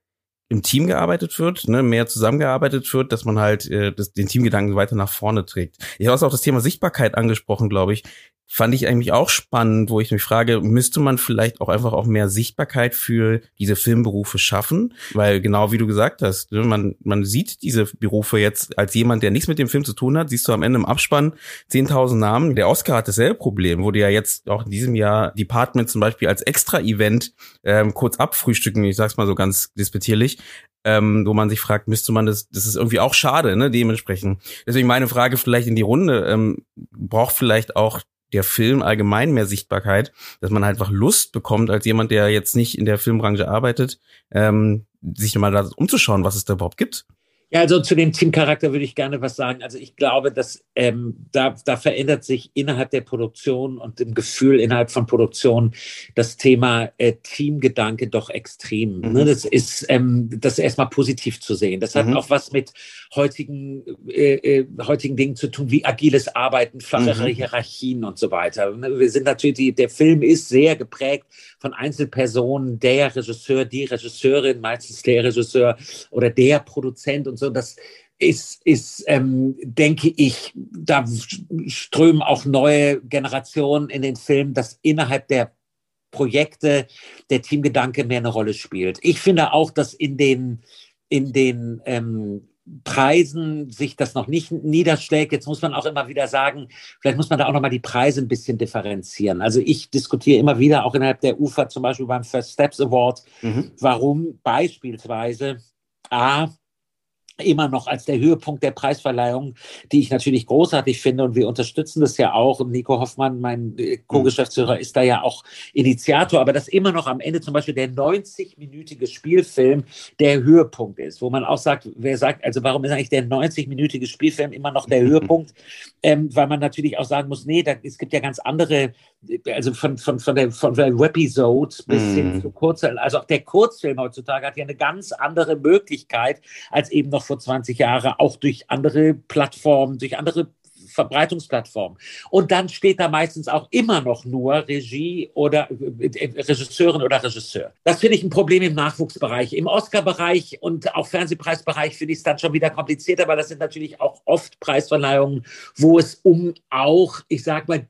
im Team gearbeitet wird, ne, mehr zusammengearbeitet wird, dass man halt äh, das, den Teamgedanken weiter nach vorne trägt. Ich habe auch das Thema Sichtbarkeit angesprochen, glaube ich fand ich eigentlich auch spannend, wo ich mich frage, müsste man vielleicht auch einfach auch mehr Sichtbarkeit für diese Filmberufe schaffen? Weil genau wie du gesagt hast, ne, man, man sieht diese Berufe jetzt als jemand, der nichts mit dem Film zu tun hat, siehst du am Ende im Abspann 10.000 Namen. Der Oscar hat dasselbe Problem, wurde ja jetzt auch in diesem Jahr Department zum Beispiel als Extra-Event ähm, kurz abfrühstücken, ich sag's mal so ganz despektierlich, ähm, wo man sich fragt, müsste man das, das ist irgendwie auch schade, ne, dementsprechend. Deswegen meine Frage vielleicht in die Runde, ähm, braucht vielleicht auch der Film allgemein mehr Sichtbarkeit, dass man halt einfach Lust bekommt, als jemand, der jetzt nicht in der Filmbranche arbeitet, ähm, sich mal da umzuschauen, was es da überhaupt gibt. Ja, also zu dem Teamcharakter würde ich gerne was sagen. Also ich glaube, dass ähm, da, da verändert sich innerhalb der Produktion und im Gefühl innerhalb von Produktion das Thema äh, Teamgedanke doch extrem. Mhm. Ne? Das ist ähm, das erstmal positiv zu sehen. Das hat mhm. auch was mit heutigen, äh, äh, heutigen Dingen zu tun, wie agiles Arbeiten, flachere mhm. Hierarchien und so weiter. Ne? Wir sind natürlich, die, der Film ist sehr geprägt von Einzelpersonen, der Regisseur, die Regisseurin, meistens der Regisseur oder der Produzent und so. Das ist, ist ähm, denke ich, da strömen auch neue Generationen in den Film, dass innerhalb der Projekte der Teamgedanke mehr eine Rolle spielt. Ich finde auch, dass in den, in den ähm, Preisen sich das noch nicht niederschlägt. Jetzt muss man auch immer wieder sagen, vielleicht muss man da auch nochmal die Preise ein bisschen differenzieren. Also ich diskutiere immer wieder, auch innerhalb der UFA, zum Beispiel beim First Steps Award, mhm. warum beispielsweise A, immer noch als der Höhepunkt der Preisverleihung, die ich natürlich großartig finde und wir unterstützen das ja auch. Und Nico Hoffmann, mein äh, Co-Geschäftsführer, ist da ja auch Initiator, aber dass immer noch am Ende zum Beispiel der 90-minütige Spielfilm der Höhepunkt ist, wo man auch sagt, wer sagt, also warum ist eigentlich der 90-minütige Spielfilm immer noch der (laughs) Höhepunkt? Ähm, weil man natürlich auch sagen muss, nee, da, es gibt ja ganz andere, also von, von, von der, von der Webisode bis mm. hin zu Kurzfilm, also auch der Kurzfilm heutzutage hat ja eine ganz andere Möglichkeit als eben noch vor 20 Jahren, auch durch andere Plattformen, durch andere Verbreitungsplattformen. Und dann steht da meistens auch immer noch nur Regie oder äh, Regisseurin oder Regisseur. Das finde ich ein Problem im Nachwuchsbereich. Im Oscar-Bereich und auch Fernsehpreisbereich finde ich es dann schon wieder komplizierter, weil das sind natürlich auch oft Preisverleihungen, wo es um auch, ich sag mal,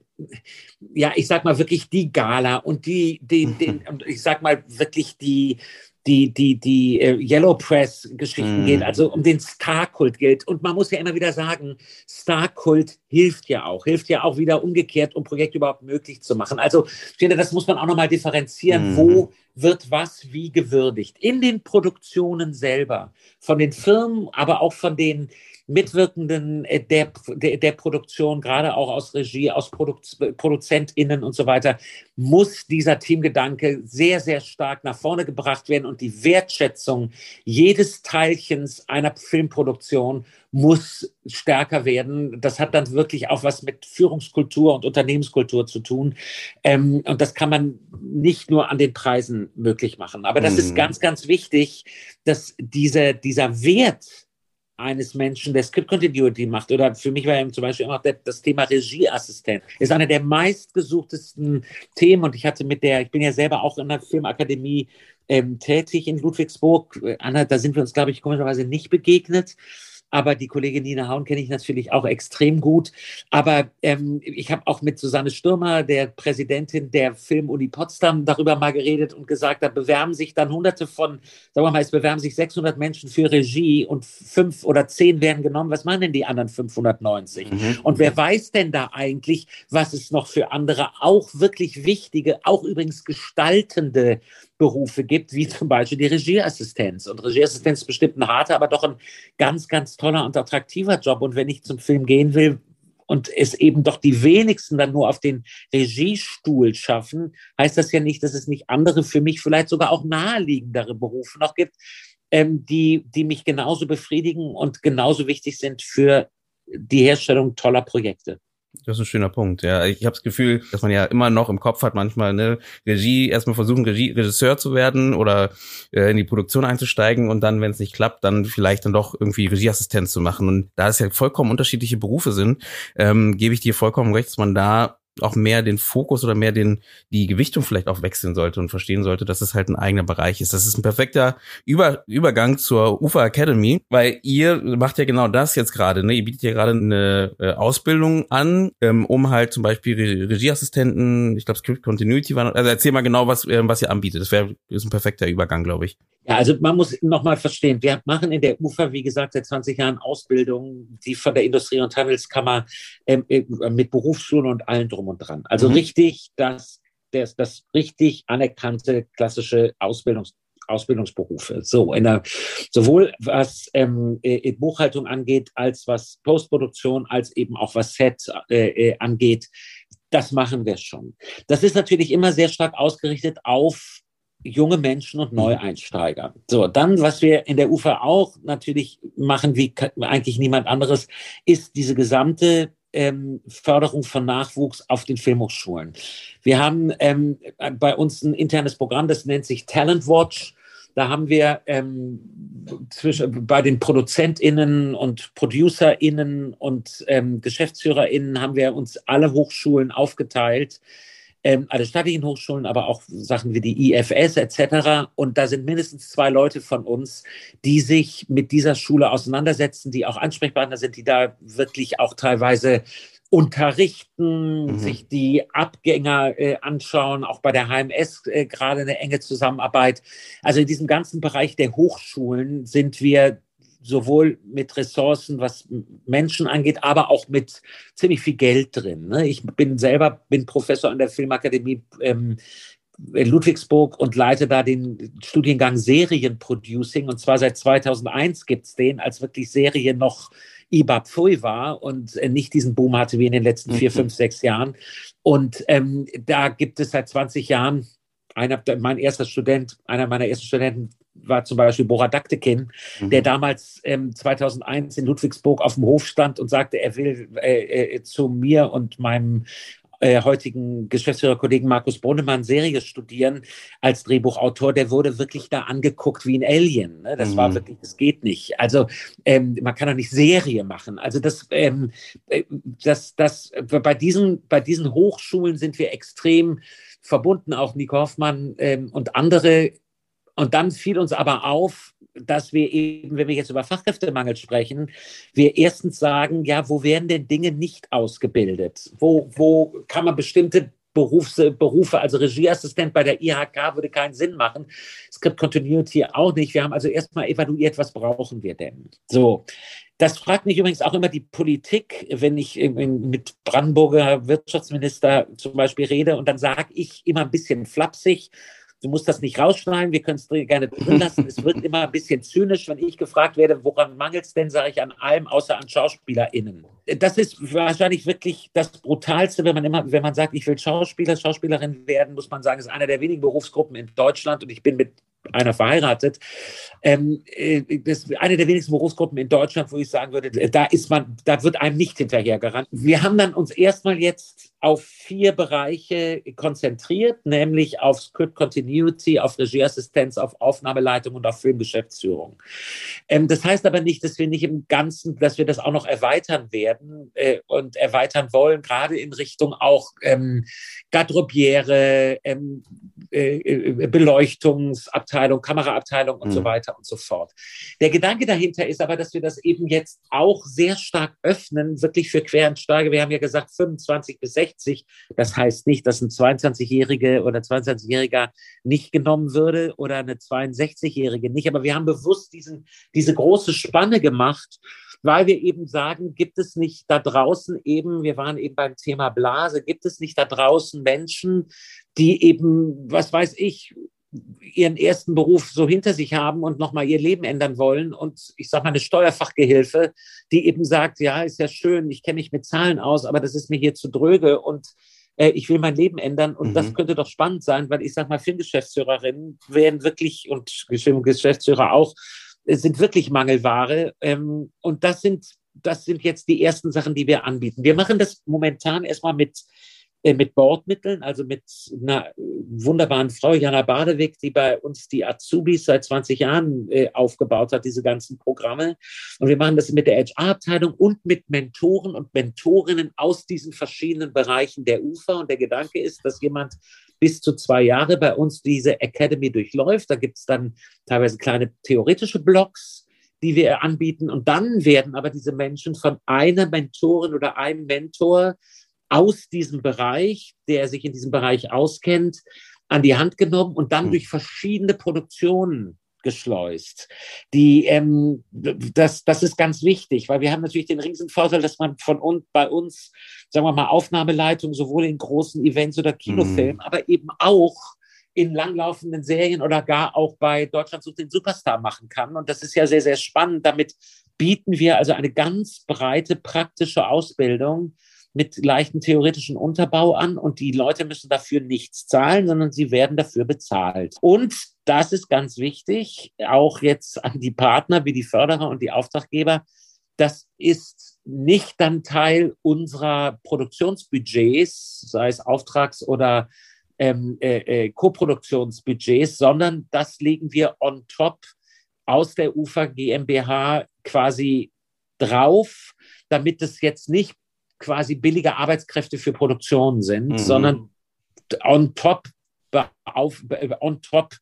ja, ich sag mal wirklich die Gala und die, die, den, (laughs) und ich sag mal wirklich die, die, die, die äh, Yellow Press-Geschichten mm. geht, also um den Star-Kult geht. Und man muss ja immer wieder sagen, Star-Kult hilft ja auch, hilft ja auch wieder umgekehrt, um Projekte überhaupt möglich zu machen. Also ich finde, das muss man auch nochmal differenzieren. Mm. Wo wird was wie gewürdigt? In den Produktionen selber, von den Firmen, aber auch von den Mitwirkenden äh, der, der, der Produktion, gerade auch aus Regie, aus Produ ProduzentInnen und so weiter, muss dieser Teamgedanke sehr, sehr stark nach vorne gebracht werden und die Wertschätzung jedes Teilchens einer Filmproduktion muss stärker werden. Das hat dann wirklich auch was mit Führungskultur und Unternehmenskultur zu tun. Ähm, und das kann man nicht nur an den Preisen möglich machen. Aber das mhm. ist ganz, ganz wichtig, dass diese, dieser Wert, eines Menschen, der Script Continuity macht. Oder für mich war eben zum Beispiel immer das Thema Regieassistent. Ist einer der meistgesuchtesten Themen. Und ich hatte mit der, ich bin ja selber auch in der Filmakademie ähm, tätig in Ludwigsburg. Anna, da sind wir uns, glaube ich, komischerweise nicht begegnet aber die Kollegin Nina Haun kenne ich natürlich auch extrem gut. Aber ähm, ich habe auch mit Susanne Stürmer, der Präsidentin der Filmuni Potsdam, darüber mal geredet und gesagt, da bewerben sich dann hunderte von, sagen wir mal, es bewerben sich 600 Menschen für Regie und fünf oder zehn werden genommen. Was machen denn die anderen 590? Mhm. Und wer weiß denn da eigentlich, was es noch für andere auch wirklich wichtige, auch übrigens gestaltende Berufe gibt, wie zum Beispiel die Regieassistenz. Und Regieassistenz ist bestimmt ein harter, aber doch ein ganz, ganz toller und attraktiver Job. Und wenn ich zum Film gehen will, und es eben doch die wenigsten dann nur auf den Regiestuhl schaffen, heißt das ja nicht, dass es nicht andere für mich vielleicht sogar auch naheliegendere Berufe noch gibt, ähm, die, die mich genauso befriedigen und genauso wichtig sind für die Herstellung toller Projekte. Das ist ein schöner Punkt, ja. Ich habe das Gefühl, dass man ja immer noch im Kopf hat, manchmal ne, Regie, erstmal versuchen, Regie, Regisseur zu werden oder äh, in die Produktion einzusteigen und dann, wenn es nicht klappt, dann vielleicht dann doch irgendwie Regieassistenz zu machen. Und da es ja vollkommen unterschiedliche Berufe sind, ähm, gebe ich dir vollkommen recht, dass man da auch mehr den Fokus oder mehr den die Gewichtung vielleicht auch wechseln sollte und verstehen sollte, dass es halt ein eigener Bereich ist. Das ist ein perfekter Über Übergang zur UFA Academy, weil ihr macht ja genau das jetzt gerade. Ne? Ihr bietet ja gerade eine äh, Ausbildung an, ähm, um halt zum Beispiel Re Regieassistenten, ich glaube Script Continuity war. Also erzähl mal genau, was äh, was ihr anbietet. Das wäre ist ein perfekter Übergang, glaube ich. Ja, also man muss nochmal verstehen, wir machen in der UFA, wie gesagt, seit 20 Jahren Ausbildung, die von der Industrie- und Handelskammer ähm, äh, mit Berufsschulen und allen drum und dran. Also mhm. richtig das, das, das richtig anerkannte klassische Ausbildungs Ausbildungsberufe. So, in der, sowohl was ähm, äh, Buchhaltung angeht, als was Postproduktion, als eben auch was Set äh, äh, angeht, das machen wir schon. Das ist natürlich immer sehr stark ausgerichtet auf junge Menschen und mhm. Neueinsteiger. So, dann, was wir in der UFA auch natürlich machen, wie eigentlich niemand anderes, ist diese gesamte ähm, Förderung von Nachwuchs auf den Filmhochschulen. Wir haben ähm, bei uns ein internes Programm, das nennt sich Talent Watch. Da haben wir ähm, zwischen, bei den ProduzentInnen und ProducerInnen und ähm, GeschäftsführerInnen haben wir uns alle Hochschulen aufgeteilt ähm, alle staatlichen Hochschulen, aber auch Sachen wie die IFS etc. Und da sind mindestens zwei Leute von uns, die sich mit dieser Schule auseinandersetzen, die auch Ansprechpartner sind, die da wirklich auch teilweise unterrichten, mhm. sich die Abgänger äh, anschauen, auch bei der HMS äh, gerade eine enge Zusammenarbeit. Also in diesem ganzen Bereich der Hochschulen sind wir sowohl mit Ressourcen, was Menschen angeht, aber auch mit ziemlich viel Geld drin. Ne? Ich bin selber bin Professor an der Filmakademie ähm, in Ludwigsburg und leite da den Studiengang Serienproducing. Und zwar seit 2001 gibt es den, als wirklich Serie noch IBA Pfui war und äh, nicht diesen Boom hatte wie in den letzten vier, mhm. fünf, sechs Jahren. Und ähm, da gibt es seit 20 Jahren einer, mein erster Student, einer meiner ersten Studenten war zum Beispiel Bora Daktekin, mhm. der damals ähm, 2001 in Ludwigsburg auf dem Hof stand und sagte, er will äh, äh, zu mir und meinem äh, heutigen Geschäftsführerkollegen Markus Brunnemann Serie studieren als Drehbuchautor, der wurde wirklich da angeguckt wie ein Alien. Ne? Das mhm. war wirklich, das geht nicht. Also ähm, man kann doch nicht Serie machen. Also das, ähm, äh, das, das bei diesen, bei diesen Hochschulen sind wir extrem verbunden, auch Nico Hoffmann ähm, und andere. Und dann fiel uns aber auf, dass wir eben, wenn wir jetzt über Fachkräftemangel sprechen, wir erstens sagen, ja, wo werden denn Dinge nicht ausgebildet? Wo, wo kann man bestimmte Berufs, Berufe, also Regieassistent bei der IHK würde keinen Sinn machen. Script Continuity auch nicht. Wir haben also erstmal evaluiert, was brauchen wir denn? So. Das fragt mich übrigens auch immer die Politik, wenn ich mit Brandenburger Wirtschaftsminister zum Beispiel rede und dann sage ich immer ein bisschen flapsig, du musst das nicht rausschneiden, wir können es gerne drin lassen. es wird immer ein bisschen zynisch, wenn ich gefragt werde, woran mangelt es denn, sage ich an allem, außer an SchauspielerInnen. Das ist wahrscheinlich wirklich das Brutalste, wenn man immer, wenn man sagt, ich will Schauspieler, Schauspielerin werden, muss man sagen, ist einer der wenigen Berufsgruppen in Deutschland und ich bin mit einer verheiratet. Ähm, äh, das ist eine der wenigsten Berufsgruppen in Deutschland, wo ich sagen würde, da ist man, da wird einem nicht hinterhergerannt. Wir haben dann uns erstmal jetzt auf vier Bereiche konzentriert, nämlich auf Script Continuity, auf Regieassistenz, auf Aufnahmeleitung und auf Filmgeschäftsführung. Ähm, das heißt aber nicht, dass wir nicht im Ganzen, dass wir das auch noch erweitern werden äh, und erweitern wollen, gerade in Richtung auch ähm, Garderobiere, ähm, äh, äh Beleuchtungsabteilung, Kameraabteilung und mhm. so weiter und so fort. Der Gedanke dahinter ist aber, dass wir das eben jetzt auch sehr stark öffnen, wirklich für Quereinsteiger. Wir haben ja gesagt 25 bis 60 60. Das heißt nicht, dass ein 22-Jährige oder 22-Jähriger nicht genommen würde oder eine 62-Jährige nicht. Aber wir haben bewusst diesen, diese große Spanne gemacht, weil wir eben sagen, gibt es nicht da draußen eben, wir waren eben beim Thema Blase, gibt es nicht da draußen Menschen, die eben, was weiß ich, ihren ersten Beruf so hinter sich haben und nochmal ihr Leben ändern wollen. Und ich sage mal, eine Steuerfachgehilfe, die eben sagt, ja, ist ja schön, ich kenne mich mit Zahlen aus, aber das ist mir hier zu dröge und äh, ich will mein Leben ändern. Und mhm. das könnte doch spannend sein, weil ich sage mal, Filmgeschäftsführerinnen werden wirklich und Filmgeschäftsführer auch, äh, sind wirklich Mangelware. Ähm, und das sind, das sind jetzt die ersten Sachen, die wir anbieten. Wir machen das momentan erstmal mit mit Bordmitteln, also mit einer wunderbaren Frau, Jana Badewig, die bei uns die Azubis seit 20 Jahren äh, aufgebaut hat, diese ganzen Programme. Und wir machen das mit der HR-Abteilung und mit Mentoren und Mentorinnen aus diesen verschiedenen Bereichen der UFA. Und der Gedanke ist, dass jemand bis zu zwei Jahre bei uns diese Academy durchläuft. Da gibt es dann teilweise kleine theoretische Blocks, die wir anbieten. Und dann werden aber diese Menschen von einer Mentorin oder einem Mentor aus diesem Bereich, der sich in diesem Bereich auskennt, an die Hand genommen und dann mhm. durch verschiedene Produktionen geschleust. Die, ähm, das, das ist ganz wichtig, weil wir haben natürlich den Riesenvorteil, dass man von uns, bei uns, sagen wir mal, Aufnahmeleitung sowohl in großen Events oder Kinofilmen, mhm. aber eben auch in langlaufenden Serien oder gar auch bei Deutschland sucht den Superstar machen kann. Und das ist ja sehr, sehr spannend. Damit bieten wir also eine ganz breite praktische Ausbildung mit leichten theoretischen Unterbau an und die Leute müssen dafür nichts zahlen, sondern sie werden dafür bezahlt. Und das ist ganz wichtig, auch jetzt an die Partner wie die Förderer und die Auftraggeber. Das ist nicht dann Teil unserer Produktionsbudgets, sei es Auftrags- oder ähm, äh, äh, Koproduktionsbudgets, sondern das legen wir on top aus der UFA GmbH quasi drauf, damit es jetzt nicht quasi billige Arbeitskräfte für Produktion sind, mhm. sondern on top, auf, on top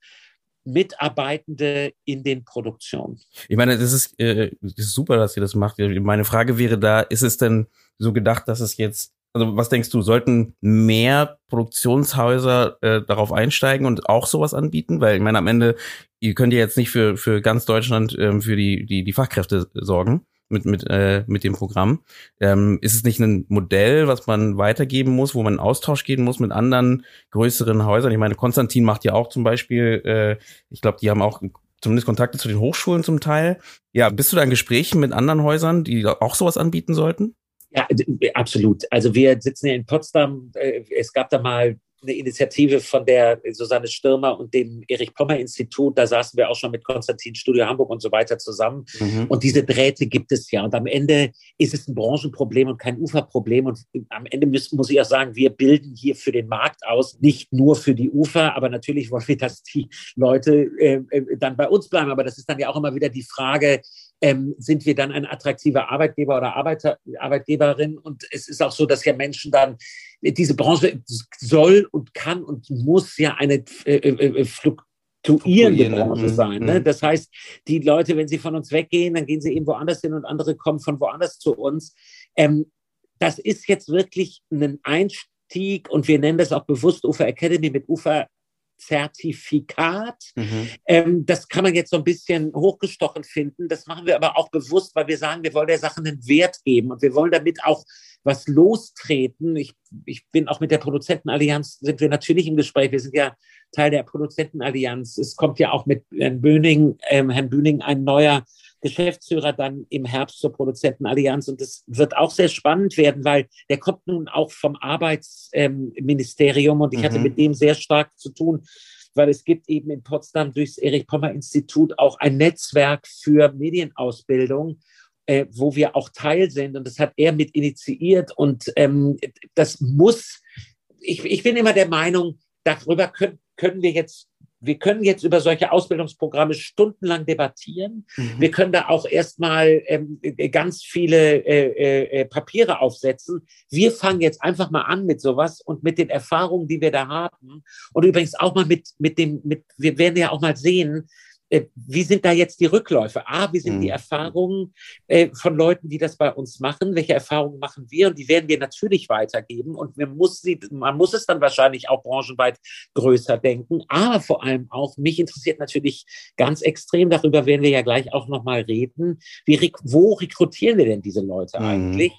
Mitarbeitende in den Produktionen. Ich meine, das ist, äh, das ist super, dass ihr das macht. Meine Frage wäre da, ist es denn so gedacht, dass es jetzt, also was denkst du, sollten mehr Produktionshäuser äh, darauf einsteigen und auch sowas anbieten? Weil ich meine, am Ende, ihr könnt ja jetzt nicht für, für ganz Deutschland ähm, für die, die, die Fachkräfte sorgen mit, mit, äh, mit dem Programm. Ähm, ist es nicht ein Modell, was man weitergeben muss, wo man in Austausch gehen muss mit anderen größeren Häusern? Ich meine, Konstantin macht ja auch zum Beispiel, äh, ich glaube, die haben auch zumindest Kontakte zu den Hochschulen zum Teil. Ja, bist du da in Gesprächen mit anderen Häusern, die auch sowas anbieten sollten? Ja, absolut. Also wir sitzen ja in Potsdam. Äh, es gab da mal eine Initiative von der Susanne Stürmer und dem Erich Pommer Institut. Da saßen wir auch schon mit Konstantin Studio Hamburg und so weiter zusammen. Mhm. Und diese Drähte gibt es ja. Und am Ende ist es ein Branchenproblem und kein Uferproblem. Und am Ende muss, muss ich auch sagen, wir bilden hier für den Markt aus, nicht nur für die Ufer, aber natürlich wollen wir, dass die Leute äh, äh dann bei uns bleiben. Aber das ist dann ja auch immer wieder die Frage, ähm, sind wir dann ein attraktiver Arbeitgeber oder Arbeiter, Arbeitgeberin. Und es ist auch so, dass ja Menschen dann, diese Branche soll und kann und muss ja eine äh, äh, äh fluktuierende Branche sein. Ne? Mhm. Das heißt, die Leute, wenn sie von uns weggehen, dann gehen sie eben woanders hin und andere kommen von woanders zu uns. Ähm, das ist jetzt wirklich ein Einstieg und wir nennen das auch bewusst Ufer Academy mit Ufer Zertifikat. Mhm. Ähm, das kann man jetzt so ein bisschen hochgestochen finden. Das machen wir aber auch bewusst, weil wir sagen, wir wollen der Sache einen Wert geben und wir wollen damit auch was lostreten. Ich, ich bin auch mit der Produzentenallianz, sind wir natürlich im Gespräch. Wir sind ja Teil der Produzentenallianz. Es kommt ja auch mit Herrn Böning, ähm, Herrn Bühning ein neuer Geschäftsführer dann im Herbst zur Produzentenallianz. Und das wird auch sehr spannend werden, weil der kommt nun auch vom Arbeitsministerium und ich mhm. hatte mit dem sehr stark zu tun, weil es gibt eben in Potsdam durchs Erich Pommer Institut auch ein Netzwerk für Medienausbildung, äh, wo wir auch Teil sind. Und das hat er mit initiiert. Und ähm, das muss, ich, ich bin immer der Meinung, darüber können, können wir jetzt wir können jetzt über solche Ausbildungsprogramme stundenlang debattieren. Mhm. Wir können da auch erstmal ähm, ganz viele äh, äh, äh, Papiere aufsetzen. Wir fangen jetzt einfach mal an mit sowas und mit den Erfahrungen, die wir da haben. Und übrigens auch mal mit, mit dem, mit, wir werden ja auch mal sehen, äh, wie sind da jetzt die Rückläufe? A, wie sind mhm. die Erfahrungen äh, von Leuten, die das bei uns machen? Welche Erfahrungen machen wir? Und die werden wir natürlich weitergeben. Und man muss, sie, man muss es dann wahrscheinlich auch branchenweit größer denken. Aber vor allem auch, mich interessiert natürlich ganz extrem, darüber werden wir ja gleich auch nochmal reden, wie, wo rekrutieren wir denn diese Leute mhm. eigentlich?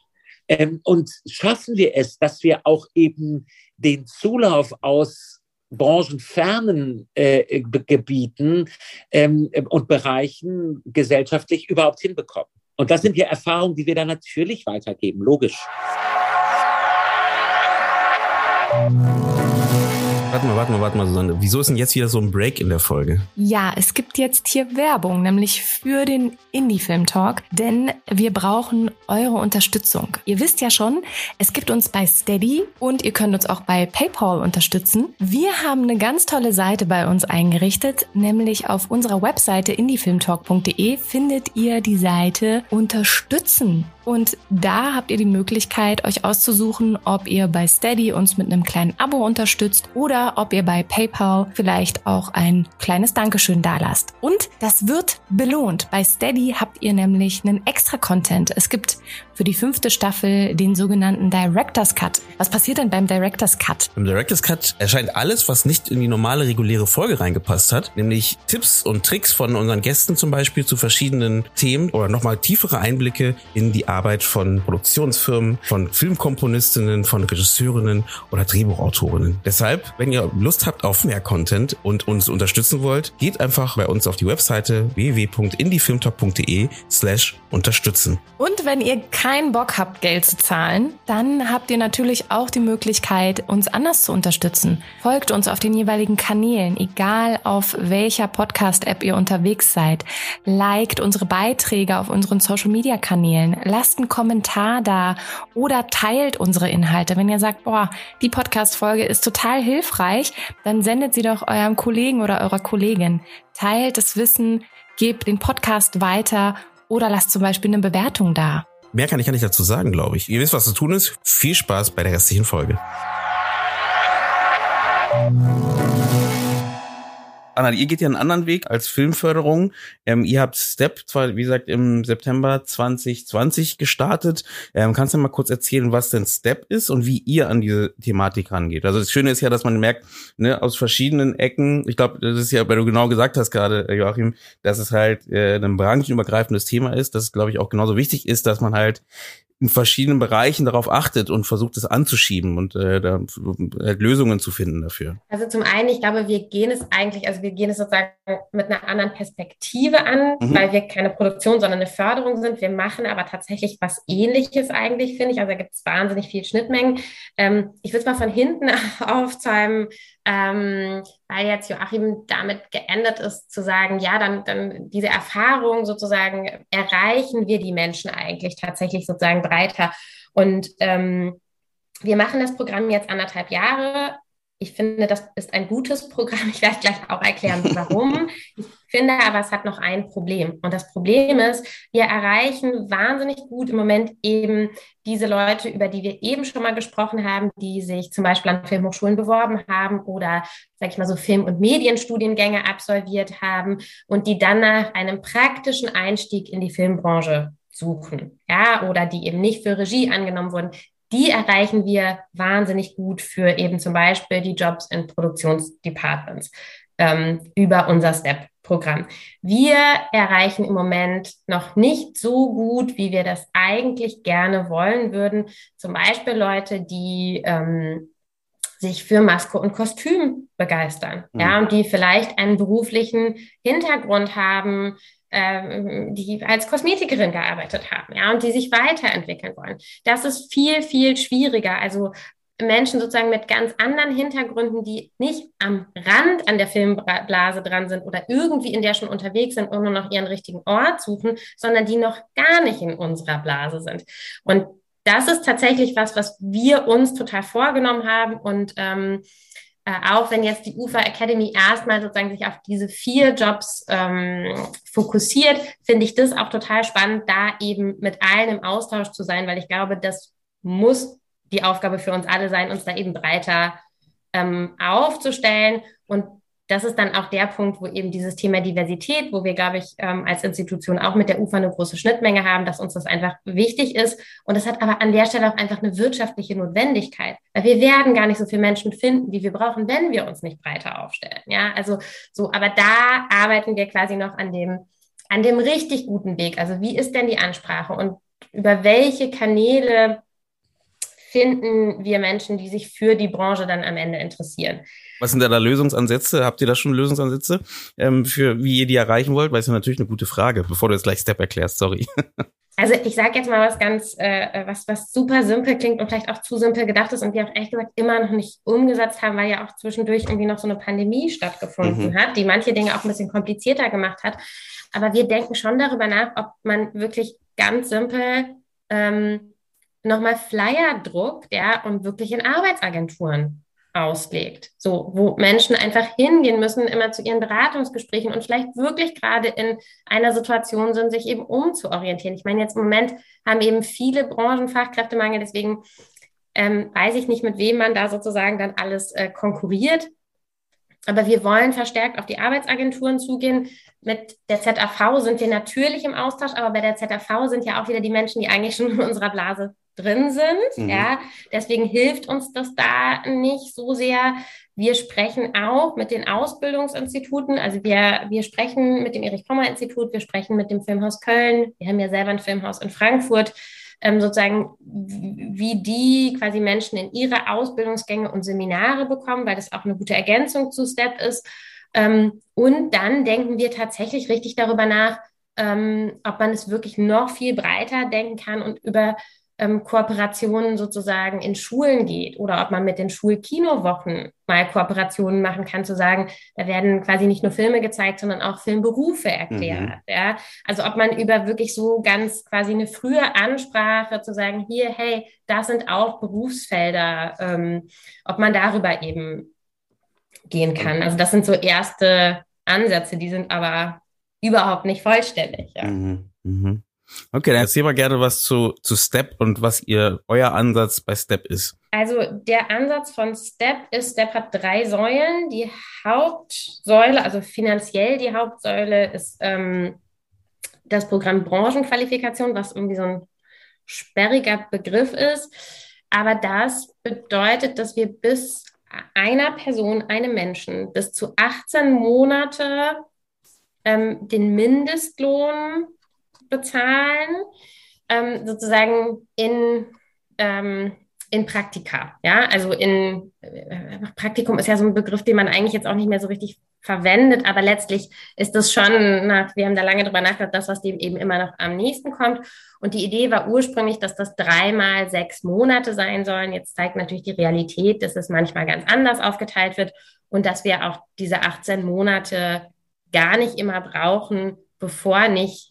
Ähm, und schaffen wir es, dass wir auch eben den Zulauf aus branchenfernen äh, Gebieten ähm, und Bereichen gesellschaftlich überhaupt hinbekommen. Und das sind ja Erfahrungen, die wir dann natürlich weitergeben, logisch. Warte mal, warte mal, warte mal, Susanne. Wieso ist denn jetzt wieder so ein Break in der Folge? Ja, es gibt jetzt hier Werbung, nämlich für den Indie-Film Talk, denn wir brauchen eure Unterstützung. Ihr wisst ja schon, es gibt uns bei Steady und ihr könnt uns auch bei PayPal unterstützen. Wir haben eine ganz tolle Seite bei uns eingerichtet, nämlich auf unserer Webseite indiefilmtalk.de findet ihr die Seite Unterstützen. Und da habt ihr die Möglichkeit, euch auszusuchen, ob ihr bei Steady uns mit einem kleinen Abo unterstützt oder ob ihr bei PayPal vielleicht auch ein kleines Dankeschön dalasst. Und das wird belohnt. Bei Steady habt ihr nämlich einen extra Content. Es gibt für die fünfte Staffel den sogenannten Director's Cut. Was passiert denn beim Director's Cut? Im Director's Cut erscheint alles, was nicht in die normale reguläre Folge reingepasst hat, nämlich Tipps und Tricks von unseren Gästen zum Beispiel zu verschiedenen Themen oder nochmal tiefere Einblicke in die Arbeit von Produktionsfirmen, von Filmkomponistinnen, von Regisseurinnen oder Drehbuchautorinnen. Deshalb, wenn ihr Lust habt auf mehr Content und uns unterstützen wollt, geht einfach bei uns auf die Webseite www.indiefilmtalk.de slash unterstützen. Und wenn ihr keinen Bock habt, Geld zu zahlen, dann habt ihr natürlich auch die Möglichkeit, uns anders zu unterstützen. Folgt uns auf den jeweiligen Kanälen, egal auf welcher Podcast-App ihr unterwegs seid. Liked unsere Beiträge auf unseren Social-Media-Kanälen. Lasst einen Kommentar da oder teilt unsere Inhalte. Wenn ihr sagt, boah, die Podcast-Folge ist total hilfreich, dann sendet sie doch eurem Kollegen oder eurer Kollegin. Teilt das Wissen, gebt den Podcast weiter oder lasst zum Beispiel eine Bewertung da. Mehr kann ich ja nicht dazu sagen, glaube ich. Ihr wisst, was zu tun ist. Viel Spaß bei der restlichen Folge. Anna, ihr geht ja einen anderen Weg als Filmförderung. Ähm, ihr habt Step zwar, wie gesagt, im September 2020 gestartet. Ähm, kannst du mal kurz erzählen, was denn Step ist und wie ihr an diese Thematik rangeht? Also das Schöne ist ja, dass man merkt, ne, aus verschiedenen Ecken, ich glaube, das ist ja, weil du genau gesagt hast gerade, äh, Joachim, dass es halt äh, ein branchenübergreifendes Thema ist, dass es, glaube ich, auch genauso wichtig ist, dass man halt in verschiedenen Bereichen darauf achtet und versucht es anzuschieben und äh, da halt Lösungen zu finden dafür? Also zum einen, ich glaube, wir gehen es eigentlich, also wir gehen es sozusagen mit einer anderen Perspektive an, mhm. weil wir keine Produktion, sondern eine Förderung sind. Wir machen aber tatsächlich was Ähnliches eigentlich, finde ich. Also da gibt es wahnsinnig viele Schnittmengen. Ähm, ich würde es mal von hinten (laughs) aufzeigen ähm, weil jetzt Joachim damit geendet ist, zu sagen, ja, dann, dann diese Erfahrung sozusagen erreichen wir die Menschen eigentlich tatsächlich sozusagen breiter. Und ähm, wir machen das Programm jetzt anderthalb Jahre ich finde, das ist ein gutes Programm. Ich werde gleich auch erklären, (laughs) warum. Ich finde aber, es hat noch ein Problem. Und das Problem ist, wir erreichen wahnsinnig gut im Moment eben diese Leute, über die wir eben schon mal gesprochen haben, die sich zum Beispiel an Filmhochschulen beworben haben oder, sag ich mal, so Film- und Medienstudiengänge absolviert haben und die dann nach einem praktischen Einstieg in die Filmbranche suchen, ja, oder die eben nicht für Regie angenommen wurden, die erreichen wir wahnsinnig gut für eben zum Beispiel die Jobs in Produktionsdepartments ähm, über unser STEP-Programm. Wir erreichen im Moment noch nicht so gut, wie wir das eigentlich gerne wollen würden. Zum Beispiel Leute, die ähm, sich für Maske und Kostüm begeistern, mhm. ja, und die vielleicht einen beruflichen Hintergrund haben, ähm, die als Kosmetikerin gearbeitet haben, ja, und die sich weiterentwickeln wollen. Das ist viel, viel schwieriger. Also Menschen sozusagen mit ganz anderen Hintergründen, die nicht am Rand an der Filmblase dran sind oder irgendwie in der schon unterwegs sind und nur noch ihren richtigen Ort suchen, sondern die noch gar nicht in unserer Blase sind. Und das ist tatsächlich was, was wir uns total vorgenommen haben und ähm, äh, auch wenn jetzt die UFA Academy erstmal sozusagen sich auf diese vier Jobs ähm, fokussiert, finde ich das auch total spannend, da eben mit allen im Austausch zu sein, weil ich glaube, das muss die Aufgabe für uns alle sein, uns da eben breiter ähm, aufzustellen und das ist dann auch der Punkt, wo eben dieses Thema Diversität, wo wir, glaube ich, ähm, als Institution auch mit der UFA eine große Schnittmenge haben, dass uns das einfach wichtig ist. Und es hat aber an der Stelle auch einfach eine wirtschaftliche Notwendigkeit, weil wir werden gar nicht so viele Menschen finden, wie wir brauchen, wenn wir uns nicht breiter aufstellen. Ja, also so, aber da arbeiten wir quasi noch an dem, an dem richtig guten Weg. Also wie ist denn die Ansprache und über welche Kanäle finden wir Menschen, die sich für die Branche dann am Ende interessieren. Was sind da, da Lösungsansätze? Habt ihr da schon Lösungsansätze ähm, für wie ihr die erreichen wollt? Weil es ist natürlich eine gute Frage, bevor du jetzt gleich Step erklärst, sorry. (laughs) Also ich sage jetzt mal was ganz, äh, was, was super simpel klingt und vielleicht auch zu simpel gedacht ist und wir auch ehrlich gesagt immer noch nicht umgesetzt haben, weil ja auch zwischendurch irgendwie noch so eine Pandemie stattgefunden mhm. hat, die manche Dinge auch ein bisschen komplizierter gemacht hat. Aber wir denken schon darüber nach, ob man wirklich ganz simpel ähm, nochmal Flyer druckt, ja, und wirklich in Arbeitsagenturen auslegt. So, wo Menschen einfach hingehen müssen, immer zu ihren Beratungsgesprächen und vielleicht wirklich gerade in einer Situation sind, sich eben umzuorientieren. Ich meine, jetzt im Moment haben eben viele Branchen Fachkräftemangel, deswegen ähm, weiß ich nicht, mit wem man da sozusagen dann alles äh, konkurriert. Aber wir wollen verstärkt auf die Arbeitsagenturen zugehen. Mit der ZAV sind wir natürlich im Austausch, aber bei der ZAV sind ja auch wieder die Menschen, die eigentlich schon in unserer Blase drin sind. Mhm. Ja, deswegen hilft uns das da nicht so sehr. Wir sprechen auch mit den Ausbildungsinstituten. Also wir, wir sprechen mit dem Erich-Pommer-Institut, wir sprechen mit dem Filmhaus Köln. Wir haben ja selber ein Filmhaus in Frankfurt. Ähm, sozusagen, wie die quasi Menschen in ihre Ausbildungsgänge und Seminare bekommen, weil das auch eine gute Ergänzung zu STEP ist. Ähm, und dann denken wir tatsächlich richtig darüber nach, ähm, ob man es wirklich noch viel breiter denken kann und über ähm, Kooperationen sozusagen in Schulen geht oder ob man mit den Schulkinowochen mal Kooperationen machen kann, zu sagen, da werden quasi nicht nur Filme gezeigt, sondern auch Filmberufe erklärt. Mhm. Ja? Also ob man über wirklich so ganz quasi eine frühe Ansprache zu sagen, hier, hey, das sind auch Berufsfelder, ähm, ob man darüber eben gehen kann. Also das sind so erste Ansätze, die sind aber überhaupt nicht vollständig. Ja. Mhm. Mhm. Okay, dann erzähl mal gerne was zu, zu Step und was ihr euer Ansatz bei Step ist. Also der Ansatz von Step ist, Step hat drei Säulen. Die Hauptsäule, also finanziell die Hauptsäule ist ähm, das Programm Branchenqualifikation, was irgendwie so ein sperriger Begriff ist. Aber das bedeutet, dass wir bis einer Person, einem Menschen, bis zu 18 Monate ähm, den Mindestlohn bezahlen, ähm, sozusagen in, ähm, in Praktika. Ja, also in äh, Praktikum ist ja so ein Begriff, den man eigentlich jetzt auch nicht mehr so richtig verwendet, aber letztlich ist das schon, nach, wir haben da lange drüber nachgedacht, das, was dem eben immer noch am nächsten kommt. Und die Idee war ursprünglich, dass das dreimal sechs Monate sein sollen. Jetzt zeigt natürlich die Realität, dass es manchmal ganz anders aufgeteilt wird und dass wir auch diese 18 Monate gar nicht immer brauchen, bevor nicht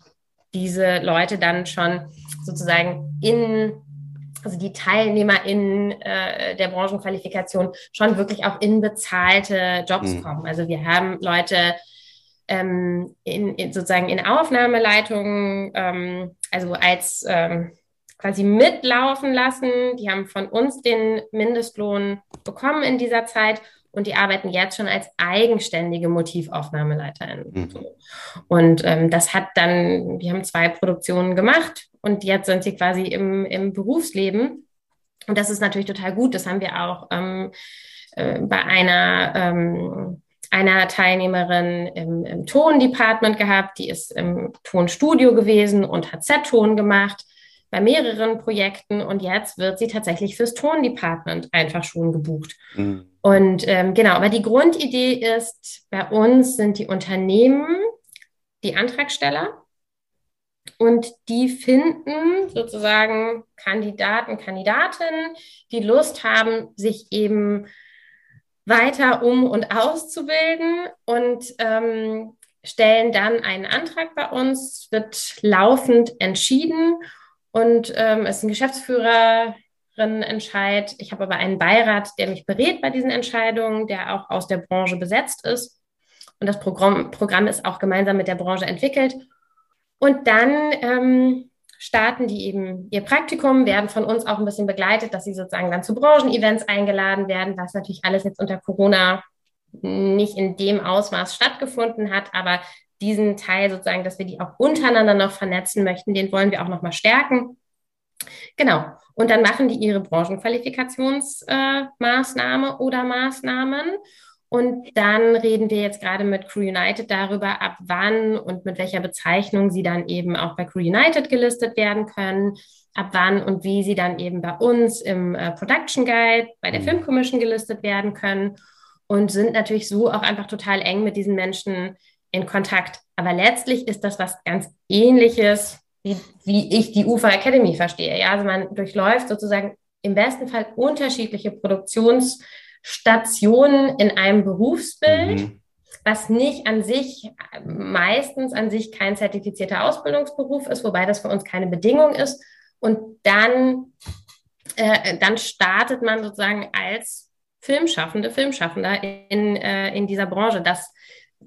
diese Leute dann schon sozusagen in also die TeilnehmerInnen äh, der Branchenqualifikation schon wirklich auch in bezahlte Jobs mhm. kommen. Also wir haben Leute ähm, in, in, sozusagen in Aufnahmeleitungen, ähm, also als ähm, quasi mitlaufen lassen. Die haben von uns den Mindestlohn bekommen in dieser Zeit und die arbeiten jetzt schon als eigenständige Motivaufnahmeleiterin. Mhm. Und ähm, das hat dann, wir haben zwei Produktionen gemacht und jetzt sind sie quasi im, im Berufsleben. Und das ist natürlich total gut. Das haben wir auch ähm, äh, bei einer, ähm, einer Teilnehmerin im, im Tondepartment gehabt. Die ist im Tonstudio gewesen und hat Z-Ton gemacht bei mehreren Projekten und jetzt wird sie tatsächlich fürs Tondepartment einfach schon gebucht. Mhm. Und ähm, genau, aber die Grundidee ist, bei uns sind die Unternehmen die Antragsteller und die finden sozusagen Kandidaten, Kandidatinnen, die Lust haben, sich eben weiter um und auszubilden und ähm, stellen dann einen Antrag bei uns, wird laufend entschieden und ähm, es ist ein Geschäftsführerin-Entscheid. Ich habe aber einen Beirat, der mich berät bei diesen Entscheidungen, der auch aus der Branche besetzt ist. Und das Programm, Programm ist auch gemeinsam mit der Branche entwickelt. Und dann ähm, starten die eben ihr Praktikum, werden von uns auch ein bisschen begleitet, dass sie sozusagen dann zu Branchenevents eingeladen werden, was natürlich alles jetzt unter Corona nicht in dem Ausmaß stattgefunden hat, aber diesen Teil sozusagen, dass wir die auch untereinander noch vernetzen möchten, den wollen wir auch noch mal stärken. Genau. Und dann machen die ihre Branchenqualifikationsmaßnahme äh, oder Maßnahmen. Und dann reden wir jetzt gerade mit Crew United darüber, ab wann und mit welcher Bezeichnung sie dann eben auch bei Crew United gelistet werden können, ab wann und wie sie dann eben bei uns im äh, Production Guide, bei der mhm. Film Commission gelistet werden können und sind natürlich so auch einfach total eng mit diesen Menschen in Kontakt. Aber letztlich ist das was ganz Ähnliches, wie, wie ich die UFA Academy verstehe. Ja, also man durchläuft sozusagen im besten Fall unterschiedliche Produktionsstationen in einem Berufsbild. Mhm was nicht an sich, meistens an sich kein zertifizierter Ausbildungsberuf ist, wobei das für uns keine Bedingung ist. Und dann, äh, dann startet man sozusagen als Filmschaffende, Filmschaffender in, äh, in dieser Branche. Das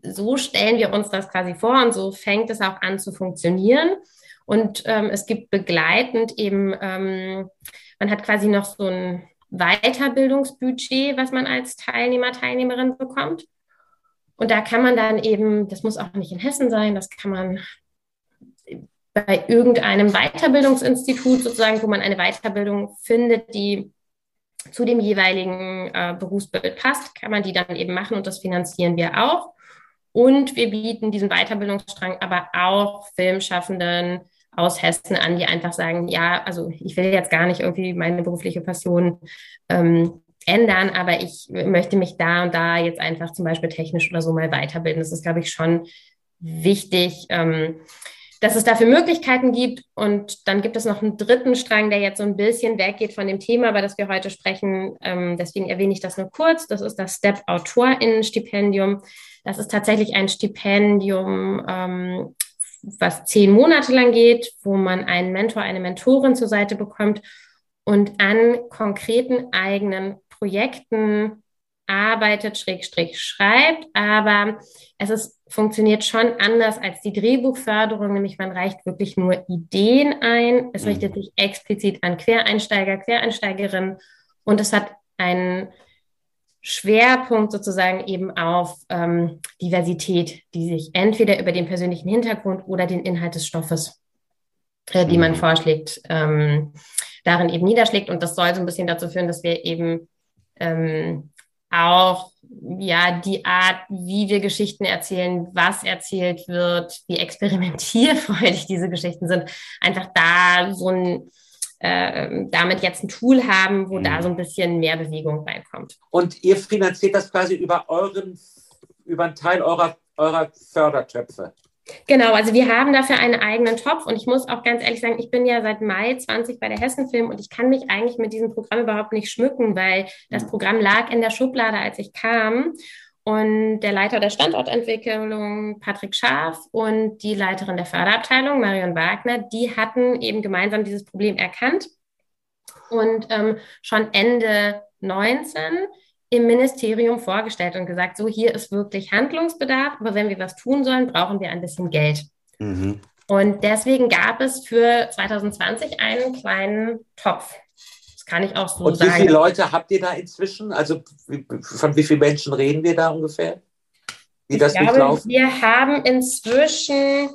so stellen wir uns das quasi vor und so fängt es auch an zu funktionieren. Und ähm, es gibt begleitend eben, ähm, man hat quasi noch so ein Weiterbildungsbudget, was man als Teilnehmer, Teilnehmerin bekommt. Und da kann man dann eben, das muss auch nicht in Hessen sein, das kann man bei irgendeinem Weiterbildungsinstitut sozusagen, wo man eine Weiterbildung findet, die zu dem jeweiligen äh, Berufsbild passt, kann man die dann eben machen und das finanzieren wir auch. Und wir bieten diesen Weiterbildungsstrang aber auch Filmschaffenden aus Hessen an, die einfach sagen, ja, also ich will jetzt gar nicht irgendwie meine berufliche Passion ähm, ändern, aber ich möchte mich da und da jetzt einfach zum Beispiel technisch oder so mal weiterbilden. Das ist, glaube ich, schon wichtig, ähm, dass es dafür Möglichkeiten gibt. Und dann gibt es noch einen dritten Strang, der jetzt so ein bisschen weggeht von dem Thema, über das wir heute sprechen. Ähm, deswegen erwähne ich das nur kurz. Das ist das Step AutorInnen-Stipendium. Das ist tatsächlich ein Stipendium, ähm, was zehn Monate lang geht, wo man einen Mentor, eine Mentorin zur Seite bekommt und an konkreten eigenen Projekten arbeitet, Schrägstrich schreibt, aber es ist, funktioniert schon anders als die Drehbuchförderung, nämlich man reicht wirklich nur Ideen ein. Es richtet mhm. sich explizit an Quereinsteiger, Quereinsteigerinnen und es hat einen Schwerpunkt sozusagen eben auf ähm, Diversität, die sich entweder über den persönlichen Hintergrund oder den Inhalt des Stoffes, äh, die man mhm. vorschlägt, ähm, darin eben niederschlägt. Und das soll so ein bisschen dazu führen, dass wir eben ähm, auch ja die Art, wie wir Geschichten erzählen, was erzählt wird, wie experimentierfreudig (laughs) diese Geschichten sind, einfach da so ein äh, damit jetzt ein Tool haben, wo mhm. da so ein bisschen mehr Bewegung reinkommt. Und ihr finanziert das quasi über euren, über einen Teil eurer, eurer Fördertöpfe? Genau, also wir haben dafür einen eigenen Topf und ich muss auch ganz ehrlich sagen, ich bin ja seit Mai 20 bei der Hessenfilm und ich kann mich eigentlich mit diesem Programm überhaupt nicht schmücken, weil das mhm. Programm lag in der Schublade, als ich kam. Und der Leiter der Standortentwicklung, Patrick Scharf, und die Leiterin der Förderabteilung, Marion Wagner, die hatten eben gemeinsam dieses Problem erkannt und ähm, schon Ende 19 im Ministerium vorgestellt und gesagt, so hier ist wirklich Handlungsbedarf, aber wenn wir was tun sollen, brauchen wir ein bisschen Geld. Mhm. Und deswegen gab es für 2020 einen kleinen Topf. Kann ich auch so und sagen. Und wie viele Leute habt ihr da inzwischen? Also von wie vielen Menschen reden wir da ungefähr? Die das ich glaube, wir haben inzwischen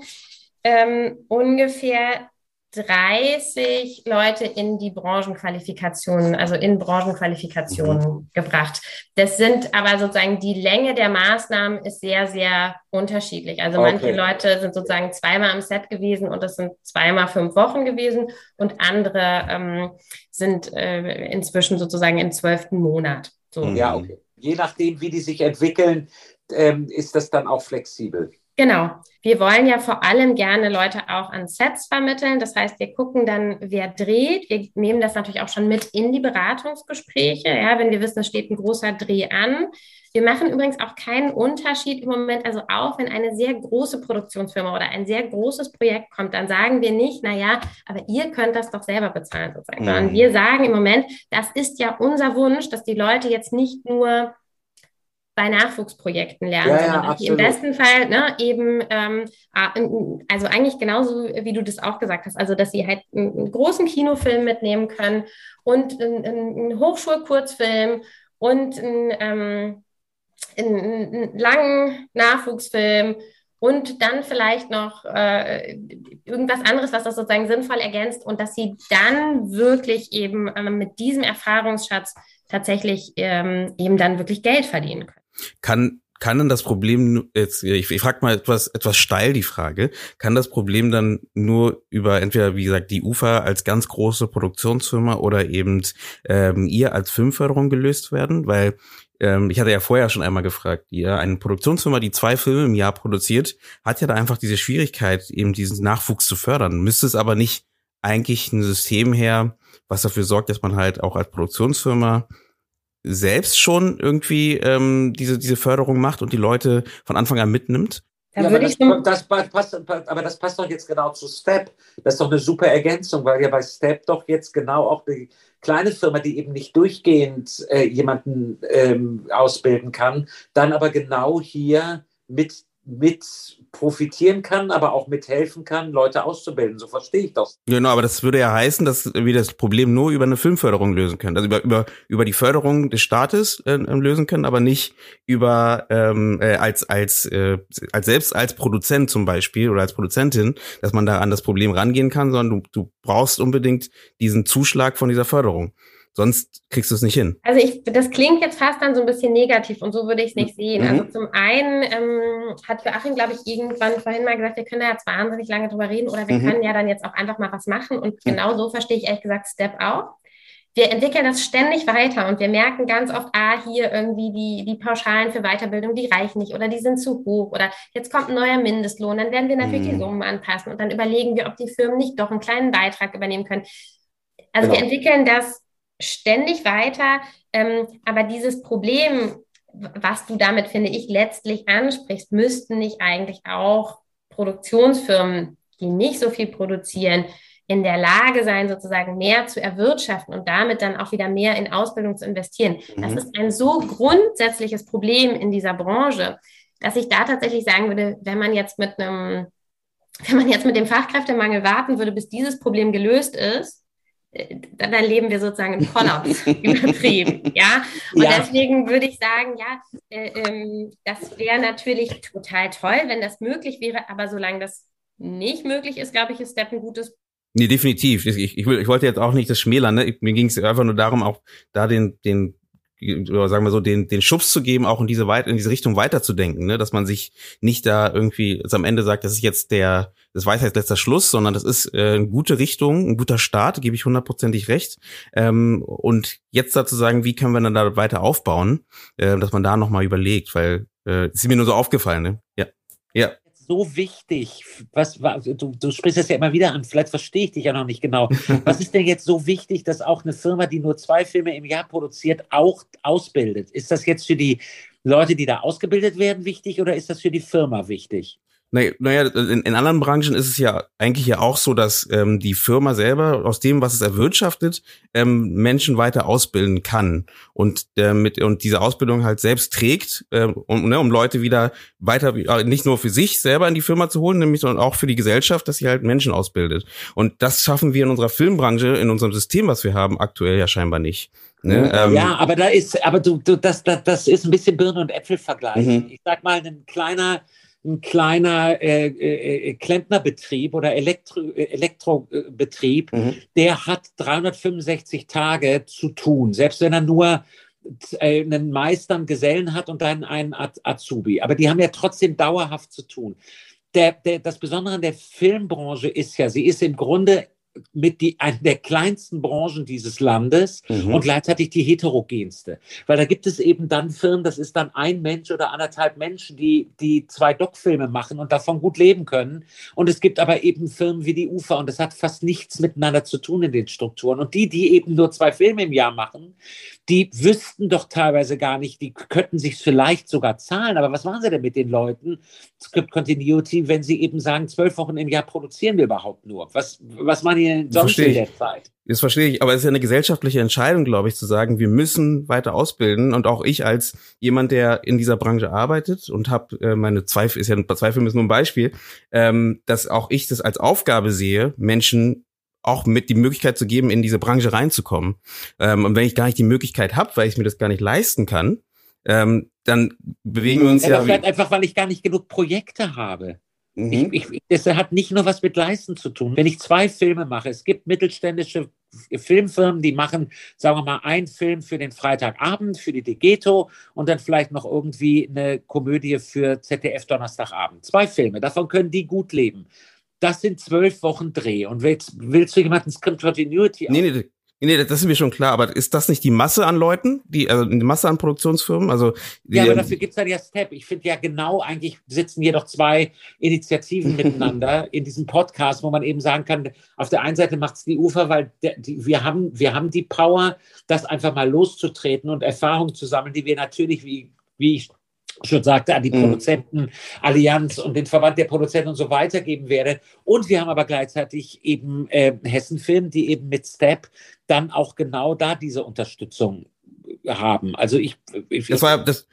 ähm, ungefähr 30 Leute in die Branchenqualifikationen, also in Branchenqualifikationen mhm. gebracht. Das sind aber sozusagen die Länge der Maßnahmen ist sehr, sehr unterschiedlich. Also okay. manche Leute sind sozusagen zweimal im Set gewesen und das sind zweimal fünf Wochen gewesen und andere ähm, sind äh, inzwischen sozusagen im zwölften Monat. So. Ja, okay. Je nachdem, wie die sich entwickeln, ähm, ist das dann auch flexibel. Genau. Wir wollen ja vor allem gerne Leute auch an Sets vermitteln. Das heißt, wir gucken dann, wer dreht. Wir nehmen das natürlich auch schon mit in die Beratungsgespräche. Ja, wenn wir wissen, es steht ein großer Dreh an. Wir machen übrigens auch keinen Unterschied im Moment. Also auch wenn eine sehr große Produktionsfirma oder ein sehr großes Projekt kommt, dann sagen wir nicht, na ja, aber ihr könnt das doch selber bezahlen sozusagen, mhm. sondern wir sagen im Moment, das ist ja unser Wunsch, dass die Leute jetzt nicht nur bei Nachwuchsprojekten lernen, ja, sondern dass sie im besten Fall ne, eben, ähm, also eigentlich genauso, wie du das auch gesagt hast, also dass sie halt einen, großen Kinofilm mitnehmen können und einen, einen Hochschulkurzfilm und einen, ähm, einen, langen Nachwuchsfilm und dann vielleicht noch äh, irgendwas anderes, was das sozusagen sinnvoll ergänzt und dass sie dann wirklich eben äh, mit diesem Erfahrungsschatz tatsächlich ähm, eben dann wirklich Geld verdienen können. Kann kann denn das Problem jetzt, ich, ich frage mal etwas, etwas steil die Frage, kann das Problem dann nur über entweder, wie gesagt, die UFA als ganz große Produktionsfirma oder eben ähm, ihr als Filmförderung gelöst werden? Weil ähm, ich hatte ja vorher schon einmal gefragt, ja, eine Produktionsfirma, die zwei Filme im Jahr produziert, hat ja da einfach diese Schwierigkeit, eben diesen Nachwuchs zu fördern. Müsste es aber nicht eigentlich ein System her, was dafür sorgt, dass man halt auch als Produktionsfirma selbst schon irgendwie ähm, diese, diese Förderung macht und die Leute von Anfang an mitnimmt? Ja, aber das, das, passt, aber das passt doch jetzt genau zu Step. Das ist doch eine super Ergänzung, weil ja bei Step doch jetzt genau auch die kleine Firma, die eben nicht durchgehend äh, jemanden ähm, ausbilden kann, dann aber genau hier mit mit profitieren kann, aber auch mithelfen kann, Leute auszubilden. So verstehe ich das. Genau, aber das würde ja heißen, dass wir das Problem nur über eine Filmförderung lösen können. Also über, über, über die Förderung des Staates äh, lösen können, aber nicht über ähm, äh, als, als, äh, als selbst als Produzent zum Beispiel oder als Produzentin, dass man da an das Problem rangehen kann, sondern du, du brauchst unbedingt diesen Zuschlag von dieser Förderung. Sonst kriegst du es nicht hin. Also ich, das klingt jetzt fast dann so ein bisschen negativ und so würde ich es nicht sehen. Also mhm. Also zum einen ähm, hat Joachim, glaube ich, irgendwann vorhin mal gesagt, wir können da jetzt wahnsinnig lange drüber reden oder wir mhm. können ja dann jetzt auch einfach mal was machen. Und mhm. genau so verstehe ich ehrlich gesagt Step auch. Wir entwickeln das ständig weiter und wir merken ganz oft, ah, hier irgendwie die, die Pauschalen für Weiterbildung, die reichen nicht oder die sind zu hoch oder jetzt kommt ein neuer Mindestlohn, dann werden wir natürlich die mhm. Summen anpassen und dann überlegen wir, ob die Firmen nicht doch einen kleinen Beitrag übernehmen können. Also genau. wir entwickeln das ständig weiter. Ähm, aber dieses Problem, was du damit, finde ich, letztlich ansprichst, müssten nicht eigentlich auch Produktionsfirmen, die nicht so viel produzieren, in der Lage sein, sozusagen mehr zu erwirtschaften und damit dann auch wieder mehr in Ausbildung zu investieren. Mhm. Das ist ein so grundsätzliches Problem in dieser Branche, dass ich da tatsächlich sagen würde, wenn man jetzt mit einem, wenn man jetzt mit dem Fachkräftemangel warten würde, bis dieses Problem gelöst ist, dann erleben wir sozusagen einen Kollaps (laughs) übertrieben. Ja, und ja. deswegen würde ich sagen, ja, äh, ähm, das wäre natürlich total toll, wenn das möglich wäre, aber solange das nicht möglich ist, glaube ich, ist das ein gutes Nee, definitiv. Ich, ich, ich wollte jetzt auch nicht das schmälern. Ne? Mir ging es einfach nur darum, auch da den, den sagen wir so, den, den Schubs zu geben, auch in diese, weit in diese Richtung weiterzudenken, ne? dass man sich nicht da irgendwie am Ende sagt, das ist jetzt der, das Weisheit letzter Schluss, sondern das ist äh, eine gute Richtung, ein guter Start, gebe ich hundertprozentig recht. Ähm, und jetzt dazu sagen, wie können wir dann da weiter aufbauen, äh, dass man da nochmal überlegt, weil äh, ist mir nur so aufgefallen, ne? Ja. Ja so wichtig? Was war, du, du sprichst es ja immer wieder an, vielleicht verstehe ich dich ja noch nicht genau. (laughs) Was ist denn jetzt so wichtig, dass auch eine Firma, die nur zwei Filme im Jahr produziert, auch ausbildet? Ist das jetzt für die Leute, die da ausgebildet werden, wichtig oder ist das für die Firma wichtig? Naja, in, in anderen Branchen ist es ja eigentlich ja auch so, dass ähm, die Firma selber aus dem, was es erwirtschaftet, ähm, Menschen weiter ausbilden kann und äh, mit und diese Ausbildung halt selbst trägt, äh, um, ne, um Leute wieder weiter äh, nicht nur für sich selber in die Firma zu holen, nämlich sondern auch für die Gesellschaft, dass sie halt Menschen ausbildet. Und das schaffen wir in unserer Filmbranche, in unserem System, was wir haben, aktuell ja scheinbar nicht. Ne? Ähm, ja, aber da ist, aber du, du das, das, das ist ein bisschen Birne und Äpfel vergleichen. Mhm. Ich sag mal, ein kleiner ein kleiner äh, äh, äh, Klempnerbetrieb oder Elektro, äh, Elektrobetrieb, mhm. der hat 365 Tage zu tun, selbst wenn er nur äh, einen Meister, einen Gesellen hat und dann einen Azubi. Aber die haben ja trotzdem dauerhaft zu tun. Der, der, das Besondere an der Filmbranche ist ja, sie ist im Grunde mit die, eine der kleinsten Branchen dieses Landes mhm. und gleichzeitig die heterogenste. Weil da gibt es eben dann Firmen, das ist dann ein Mensch oder anderthalb Menschen, die, die zwei Doc-Filme machen und davon gut leben können. Und es gibt aber eben Firmen wie die UFA und das hat fast nichts miteinander zu tun in den Strukturen. Und die, die eben nur zwei Filme im Jahr machen, die wüssten doch teilweise gar nicht, die könnten sich vielleicht sogar zahlen, aber was machen sie denn mit den Leuten, Script Continuity, wenn sie eben sagen, zwölf Wochen im Jahr produzieren wir überhaupt nur? Was, was machen die denn sonst in der Zeit? Das verstehe ich, aber es ist ja eine gesellschaftliche Entscheidung, glaube ich, zu sagen, wir müssen weiter ausbilden. Und auch ich als jemand, der in dieser Branche arbeitet und habe äh, meine Zweifel, ist ja Zweifel ist nur ein Beispiel, ähm, dass auch ich das als Aufgabe sehe, Menschen auch mit die Möglichkeit zu geben, in diese Branche reinzukommen. Ähm, und wenn ich gar nicht die Möglichkeit habe, weil ich mir das gar nicht leisten kann, ähm, dann bewegen wir uns ja. ja vielleicht einfach, weil ich gar nicht genug Projekte habe. Mhm. Ich, ich, das hat nicht nur was mit Leisten zu tun. Wenn ich zwei Filme mache, es gibt mittelständische Filmfirmen, die machen, sagen wir mal, einen Film für den Freitagabend, für die Degeto und dann vielleicht noch irgendwie eine Komödie für ZDF Donnerstagabend. Zwei Filme, davon können die gut leben das sind zwölf Wochen Dreh. Und willst, willst du jemanden Script Continuity? Nee, nee, nee, das ist mir schon klar. Aber ist das nicht die Masse an Leuten, die, also die Masse an Produktionsfirmen? Also, ja, aber dafür gibt's dann ja Step. Ich finde ja genau, eigentlich sitzen hier doch zwei Initiativen miteinander (laughs) in diesem Podcast, wo man eben sagen kann, auf der einen Seite macht's die Ufer, weil der, die, wir, haben, wir haben die Power, das einfach mal loszutreten und Erfahrungen zu sammeln, die wir natürlich, wie, wie ich schon sagte, an die mhm. Produzentenallianz und den Verband der Produzenten und so weitergeben werde. Und wir haben aber gleichzeitig eben äh, Hessenfilm, die eben mit Step dann auch genau da diese Unterstützung haben. Also ich, ich das war das,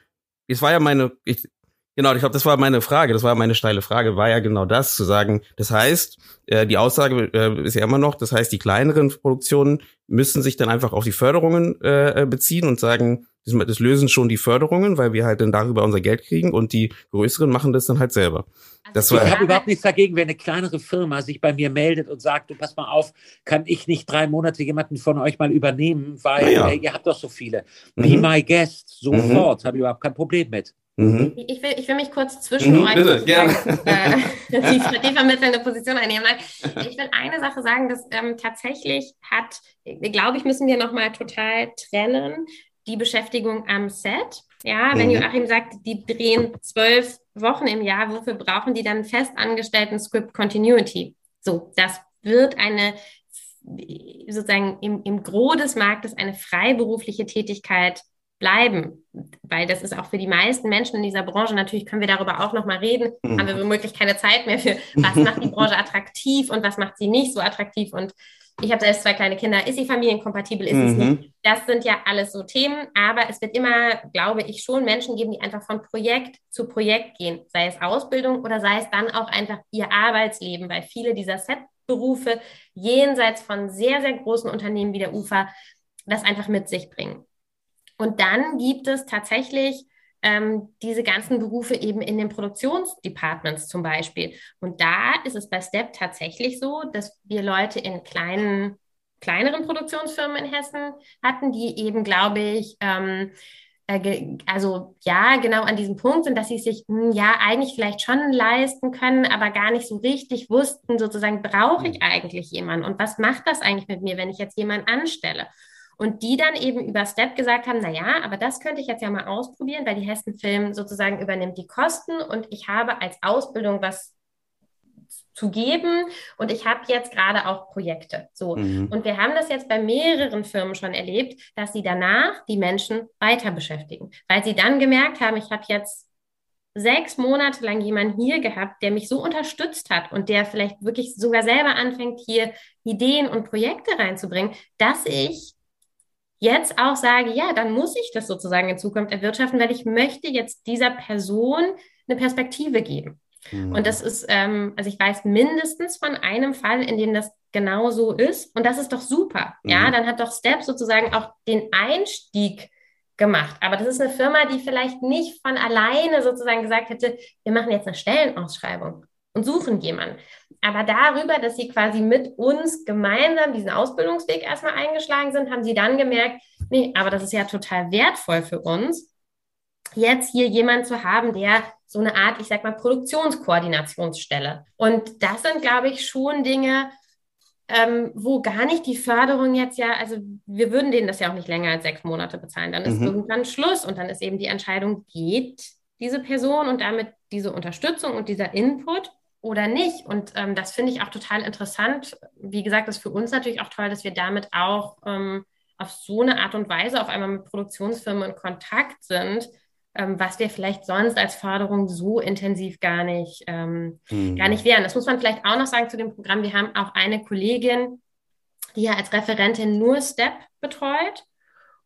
das war ja meine, ich, genau, ich glaube, das war meine Frage, das war meine steile Frage, war ja genau das zu sagen. Das heißt, äh, die Aussage äh, ist ja immer noch, das heißt, die kleineren Produktionen müssen sich dann einfach auf die Förderungen äh, beziehen und sagen, das, lösen schon die Förderungen, weil wir halt dann darüber unser Geld kriegen und die größeren machen das dann halt selber. Das war, ich habe überhaupt nichts dagegen, wenn eine kleinere Firma sich bei mir meldet und sagt, du pass mal auf, kann ich nicht drei Monate jemanden von euch mal übernehmen, weil ja. äh, ihr habt doch so viele. Mhm. Be my guest, sofort, mhm. habe ich überhaupt kein Problem mit. Mhm. Ich, will, ich will mich kurz zwischen mhm, euch bitte, gerne. Äh, (laughs) die, die vermittelnde Position einnehmen. Ich will eine Sache sagen, dass ähm, tatsächlich hat, glaube ich, müssen wir nochmal total trennen, die Beschäftigung am Set. Ja, wenn mhm. Joachim sagt, die drehen zwölf Wochen im Jahr, wofür brauchen die dann festangestellten Script Continuity? So, das wird eine sozusagen im, im Gros des Marktes eine freiberufliche Tätigkeit bleiben, weil das ist auch für die meisten Menschen in dieser Branche, natürlich können wir darüber auch nochmal reden, mhm. haben wir womöglich keine Zeit mehr für, was macht die Branche (laughs) attraktiv und was macht sie nicht so attraktiv und ich habe selbst zwei kleine Kinder, ist sie familienkompatibel, ist mhm. es nicht? Das sind ja alles so Themen, aber es wird immer, glaube ich, schon Menschen geben, die einfach von Projekt zu Projekt gehen, sei es Ausbildung oder sei es dann auch einfach ihr Arbeitsleben, weil viele dieser Set-Berufe jenseits von sehr, sehr großen Unternehmen wie der UFA das einfach mit sich bringen. Und dann gibt es tatsächlich ähm, diese ganzen Berufe eben in den Produktionsdepartments zum Beispiel. Und da ist es bei Step tatsächlich so, dass wir Leute in kleinen, kleineren Produktionsfirmen in Hessen hatten, die eben, glaube ich, ähm, äh, also ja, genau an diesem Punkt sind, dass sie sich hm, ja eigentlich vielleicht schon leisten können, aber gar nicht so richtig wussten, sozusagen, brauche ich hm. eigentlich jemanden und was macht das eigentlich mit mir, wenn ich jetzt jemanden anstelle? Und die dann eben über Step gesagt haben, na ja, aber das könnte ich jetzt ja mal ausprobieren, weil die Hessen Film sozusagen übernimmt die Kosten und ich habe als Ausbildung was zu geben und ich habe jetzt gerade auch Projekte. So. Mhm. Und wir haben das jetzt bei mehreren Firmen schon erlebt, dass sie danach die Menschen weiter beschäftigen, weil sie dann gemerkt haben, ich habe jetzt sechs Monate lang jemanden hier gehabt, der mich so unterstützt hat und der vielleicht wirklich sogar selber anfängt, hier Ideen und Projekte reinzubringen, dass ich jetzt auch sage, ja, dann muss ich das sozusagen in Zukunft erwirtschaften, weil ich möchte jetzt dieser Person eine Perspektive geben. Mhm. Und das ist, ähm, also ich weiß mindestens von einem Fall, in dem das genau so ist. Und das ist doch super. Mhm. Ja, dann hat doch Step sozusagen auch den Einstieg gemacht. Aber das ist eine Firma, die vielleicht nicht von alleine sozusagen gesagt hätte, wir machen jetzt eine Stellenausschreibung und suchen jemanden. Aber darüber, dass sie quasi mit uns gemeinsam diesen Ausbildungsweg erstmal eingeschlagen sind, haben sie dann gemerkt, nee, aber das ist ja total wertvoll für uns, jetzt hier jemanden zu haben, der so eine Art, ich sag mal, Produktionskoordinationsstelle. Und das sind, glaube ich, schon Dinge, ähm, wo gar nicht die Förderung jetzt ja, also wir würden denen das ja auch nicht länger als sechs Monate bezahlen. Dann ist mhm. irgendwann Schluss und dann ist eben die Entscheidung, geht diese Person und damit diese Unterstützung und dieser Input oder nicht. Und ähm, das finde ich auch total interessant. Wie gesagt, ist für uns natürlich auch toll, dass wir damit auch ähm, auf so eine Art und Weise auf einmal mit Produktionsfirmen in Kontakt sind, ähm, was wir vielleicht sonst als Förderung so intensiv gar nicht, ähm, mhm. gar nicht wären. Das muss man vielleicht auch noch sagen zu dem Programm. Wir haben auch eine Kollegin, die ja als Referentin nur STEP betreut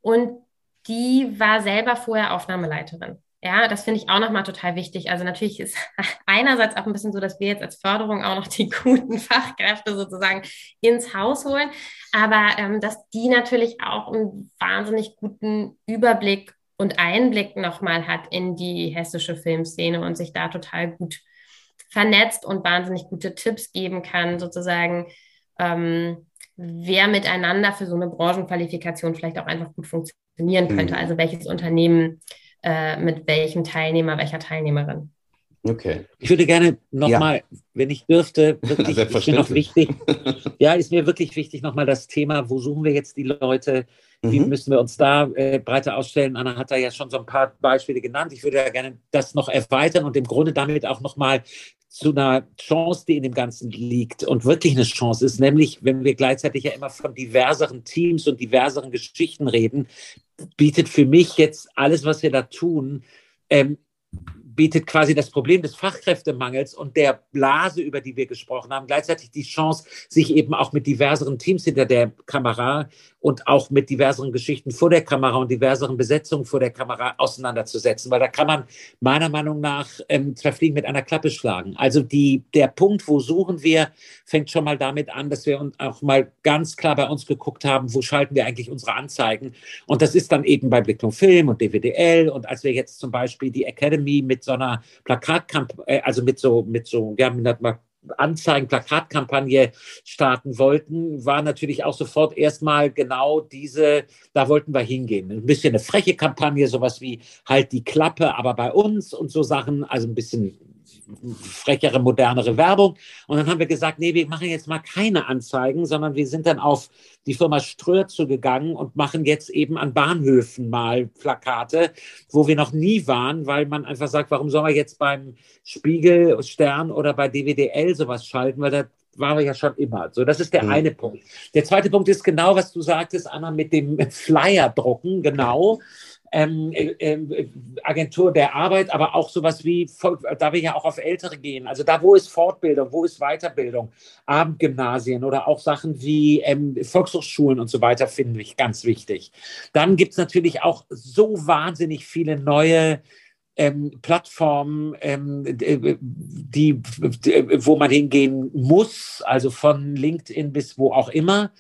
und die war selber vorher Aufnahmeleiterin. Ja, das finde ich auch nochmal total wichtig. Also natürlich ist (laughs) einerseits auch ein bisschen so, dass wir jetzt als Förderung auch noch die (laughs) guten Fachkräfte sozusagen ins Haus holen, aber ähm, dass die natürlich auch einen wahnsinnig guten Überblick und Einblick nochmal hat in die hessische Filmszene und sich da total gut vernetzt und wahnsinnig gute Tipps geben kann, sozusagen, ähm, wer miteinander für so eine Branchenqualifikation vielleicht auch einfach gut funktionieren könnte. Mhm. Also welches Unternehmen äh, mit welchem Teilnehmer, welcher Teilnehmerin. Okay. Ich würde gerne nochmal, ja. wenn ich dürfte, wirklich, (laughs) ist mir noch wichtig, (laughs) ja, ist mir wirklich wichtig nochmal das Thema, wo suchen wir jetzt die Leute, wie mhm. müssen wir uns da äh, breiter ausstellen? Anna hat da ja schon so ein paar Beispiele genannt. Ich würde ja gerne das noch erweitern und im Grunde damit auch nochmal zu einer Chance, die in dem Ganzen liegt und wirklich eine Chance ist, nämlich wenn wir gleichzeitig ja immer von diverseren Teams und diverseren Geschichten reden, bietet für mich jetzt alles, was wir da tun, ähm, bietet quasi das Problem des Fachkräftemangels und der Blase, über die wir gesprochen haben, gleichzeitig die Chance, sich eben auch mit diverseren Teams hinter der Kamera und auch mit diverseren Geschichten vor der Kamera und diverseren Besetzungen vor der Kamera auseinanderzusetzen, weil da kann man meiner Meinung nach ähm, zwei Fliegen mit einer Klappe schlagen. Also die, der Punkt, wo suchen wir, fängt schon mal damit an, dass wir uns auch mal ganz klar bei uns geguckt haben, wo schalten wir eigentlich unsere Anzeigen. Und das ist dann eben bei Blickung Film und DWDL und als wir jetzt zum Beispiel die Academy mit so einer Plakatkampagne, äh, also mit so, mit so, ja, mit einer Anzeigen, Plakatkampagne starten wollten, war natürlich auch sofort erstmal genau diese, da wollten wir hingehen. Ein bisschen eine freche Kampagne, sowas wie halt die Klappe, aber bei uns und so Sachen, also ein bisschen frechere, modernere Werbung. Und dann haben wir gesagt, nee, wir machen jetzt mal keine Anzeigen, sondern wir sind dann auf die Firma Ströhr zugegangen und machen jetzt eben an Bahnhöfen mal Plakate, wo wir noch nie waren, weil man einfach sagt, warum soll man jetzt beim Spiegel, Stern oder bei DWDL sowas schalten, weil da waren wir ja schon immer. So, das ist der mhm. eine Punkt. Der zweite Punkt ist genau, was du sagtest, Anna, mit dem Flyer drucken, genau ähm, äh, äh, Agentur der Arbeit, aber auch sowas wie, da wir ja auch auf Ältere gehen, also da, wo ist Fortbildung, wo ist Weiterbildung, Abendgymnasien oder auch Sachen wie ähm, Volkshochschulen und so weiter, finde ich ganz wichtig. Dann gibt es natürlich auch so wahnsinnig viele neue ähm, Plattformen, ähm, die, die, wo man hingehen muss, also von LinkedIn bis wo auch immer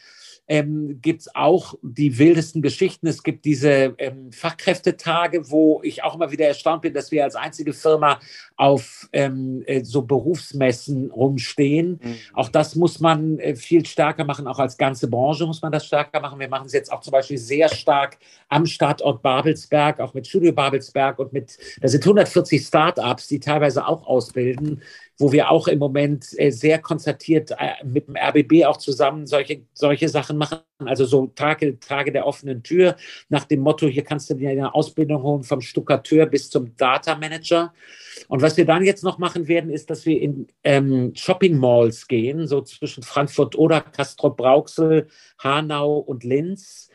ähm, gibt es auch die wildesten Geschichten. Es gibt diese ähm, Fachkräftetage, wo ich auch immer wieder erstaunt bin, dass wir als einzige Firma auf ähm, äh, so Berufsmessen rumstehen. Mhm. Auch das muss man äh, viel stärker machen, auch als ganze Branche muss man das stärker machen. Wir machen es jetzt auch zum Beispiel sehr stark am Standort Babelsberg, auch mit Studio Babelsberg und mit, da sind 140 Startups, die teilweise auch ausbilden wo wir auch im Moment äh, sehr konzertiert mit dem RBB auch zusammen solche, solche Sachen machen. Also so Tage, Tage der offenen Tür nach dem Motto, hier kannst du dir eine Ausbildung holen vom Stuckateur bis zum Data Manager. Und was wir dann jetzt noch machen werden, ist, dass wir in ähm, Shopping Malls gehen, so zwischen Frankfurt oder Castrop Brauxel, Hanau und Linz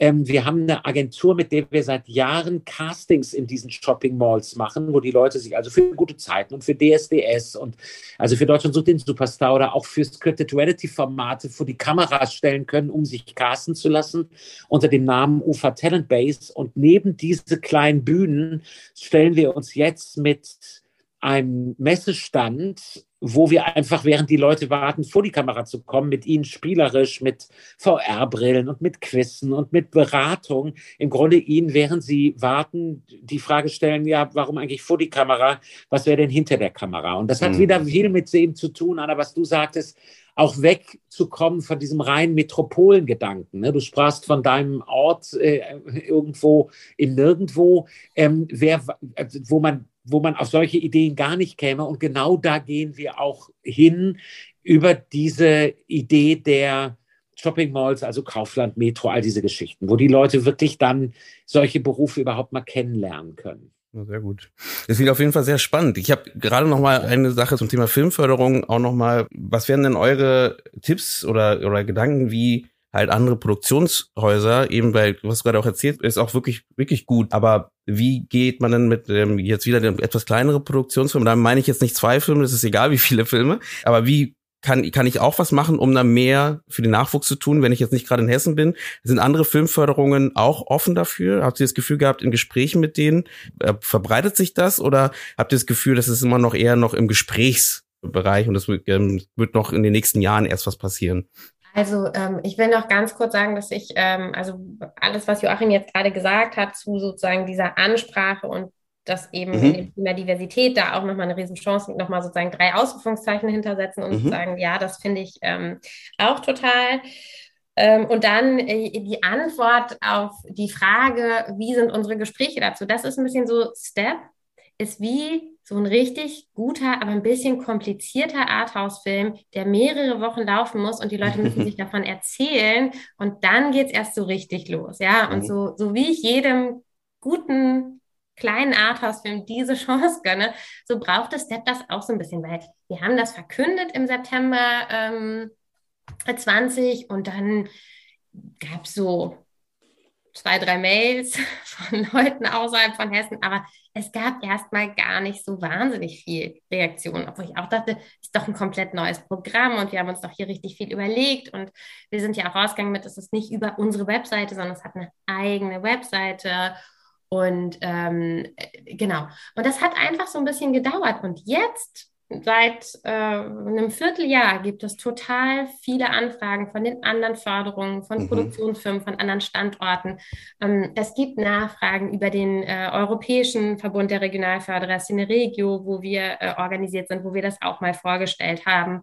Ähm, wir haben eine Agentur, mit der wir seit Jahren Castings in diesen Shopping Malls machen, wo die Leute sich also für gute Zeiten und für DSDS und also für Deutschland sucht den Superstar oder auch für Scripted Reality Formate vor die Kameras stellen können, um sich casten zu lassen unter dem Namen UFA Talent Base. Und neben diese kleinen Bühnen stellen wir uns jetzt mit einem Messestand wo wir einfach, während die Leute warten, vor die Kamera zu kommen, mit ihnen spielerisch, mit VR-Brillen und mit Quizzen und mit Beratung, im Grunde ihnen, während sie warten, die Frage stellen, ja, warum eigentlich vor die Kamera? Was wäre denn hinter der Kamera? Und das hat mhm. wieder viel mit dem zu tun, Anna, was du sagtest, auch wegzukommen von diesem reinen Metropolengedanken. Ne? Du sprachst von deinem Ort äh, irgendwo im Nirgendwo, ähm, wer, äh, wo man wo man auf solche Ideen gar nicht käme. Und genau da gehen wir auch hin über diese Idee der Shopping Malls, also Kaufland, Metro, all diese Geschichten, wo die Leute wirklich dann solche Berufe überhaupt mal kennenlernen können. Sehr gut. Das klingt auf jeden Fall sehr spannend. Ich habe gerade noch mal eine Sache zum Thema Filmförderung auch noch mal. Was wären denn eure Tipps oder oder Gedanken, wie halt andere Produktionshäuser, eben weil, was du gerade auch erzählt, ist auch wirklich, wirklich gut. Aber wie geht man denn mit ähm, jetzt wieder dem etwas kleinere Produktionsfilme? Da meine ich jetzt nicht zwei Filme, das ist egal wie viele Filme, aber wie kann, kann ich auch was machen, um da mehr für den Nachwuchs zu tun, wenn ich jetzt nicht gerade in Hessen bin? Sind andere Filmförderungen auch offen dafür? Habt ihr das Gefühl gehabt, in Gesprächen mit denen, äh, verbreitet sich das oder habt ihr das Gefühl, das ist immer noch eher noch im Gesprächsbereich und es wird, ähm, wird noch in den nächsten Jahren erst was passieren? Also ähm, ich will noch ganz kurz sagen, dass ich, ähm, also alles, was Joachim jetzt gerade gesagt hat zu sozusagen dieser Ansprache und dass eben mhm. in dem Thema Diversität da auch nochmal eine Riesenchance liegt, nochmal sozusagen drei Ausrufungszeichen hintersetzen und mhm. sagen, ja, das finde ich ähm, auch total. Ähm, und dann äh, die Antwort auf die Frage, wie sind unsere Gespräche dazu? Das ist ein bisschen so Step, ist wie so ein richtig guter, aber ein bisschen komplizierter Arthouse-Film, der mehrere Wochen laufen muss und die Leute müssen (laughs) sich davon erzählen und dann geht es erst so richtig los. Ja, und mhm. so, so wie ich jedem guten kleinen Arthouse-Film diese (laughs) Chance gönne, so braucht es Step das auch so ein bisschen, weil wir haben das verkündet im September ähm, 20 und dann gab es so zwei, drei Mails (laughs) von Leuten außerhalb von Hessen, aber es gab erstmal gar nicht so wahnsinnig viel Reaktion, obwohl ich auch dachte, ist doch ein komplett neues Programm und wir haben uns doch hier richtig viel überlegt und wir sind ja auch rausgegangen mit, es ist nicht über unsere Webseite, sondern es hat eine eigene Webseite und ähm, genau. Und das hat einfach so ein bisschen gedauert und jetzt seit äh, einem Vierteljahr gibt es total viele Anfragen von den anderen Förderungen, von mhm. Produktionsfirmen, von anderen Standorten. Ähm, es gibt Nachfragen über den äh, Europäischen Verbund der Regionalförderer, Cineregio, wo wir äh, organisiert sind, wo wir das auch mal vorgestellt haben.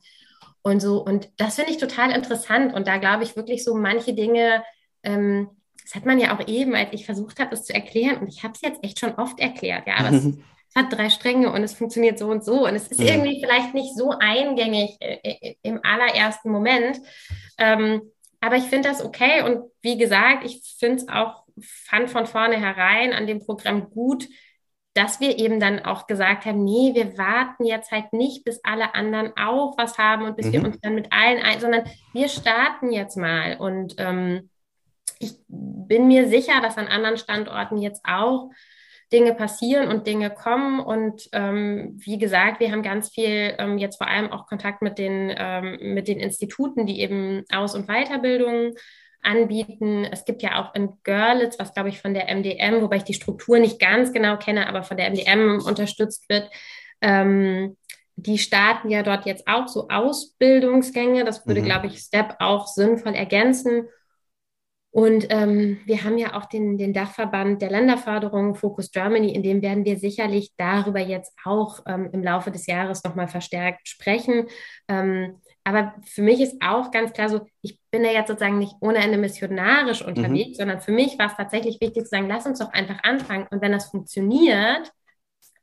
Und so, und das finde ich total interessant. Und da glaube ich wirklich so manche Dinge, ähm, das hat man ja auch eben, als ich versucht habe, es zu erklären, und ich habe es jetzt echt schon oft erklärt, ja, aber es (laughs) hat drei Stränge und es funktioniert so und so und es ist ja. irgendwie vielleicht nicht so eingängig äh, äh, im allerersten Moment. Ähm, aber ich finde das okay und wie gesagt, ich finde es auch, fand von vornherein an dem Programm gut, dass wir eben dann auch gesagt haben, nee, wir warten jetzt halt nicht, bis alle anderen auch was haben und bis mhm. wir uns dann mit allen ein, sondern wir starten jetzt mal. Und ähm, ich bin mir sicher, dass an anderen Standorten jetzt auch Dinge passieren und Dinge kommen. Und ähm, wie gesagt, wir haben ganz viel ähm, jetzt vor allem auch Kontakt mit den, ähm, mit den Instituten, die eben Aus- und Weiterbildung anbieten. Es gibt ja auch in Görlitz, was glaube ich von der MDM, wobei ich die Struktur nicht ganz genau kenne, aber von der MDM unterstützt wird. Ähm, die starten ja dort jetzt auch so Ausbildungsgänge. Das würde, mhm. glaube ich, Step auch sinnvoll ergänzen. Und ähm, wir haben ja auch den, den Dachverband der Länderförderung, Focus Germany, in dem werden wir sicherlich darüber jetzt auch ähm, im Laufe des Jahres nochmal verstärkt sprechen. Ähm, aber für mich ist auch ganz klar so, ich bin ja jetzt sozusagen nicht ohne Ende missionarisch unterwegs, mhm. sondern für mich war es tatsächlich wichtig zu sagen, lass uns doch einfach anfangen. Und wenn das funktioniert,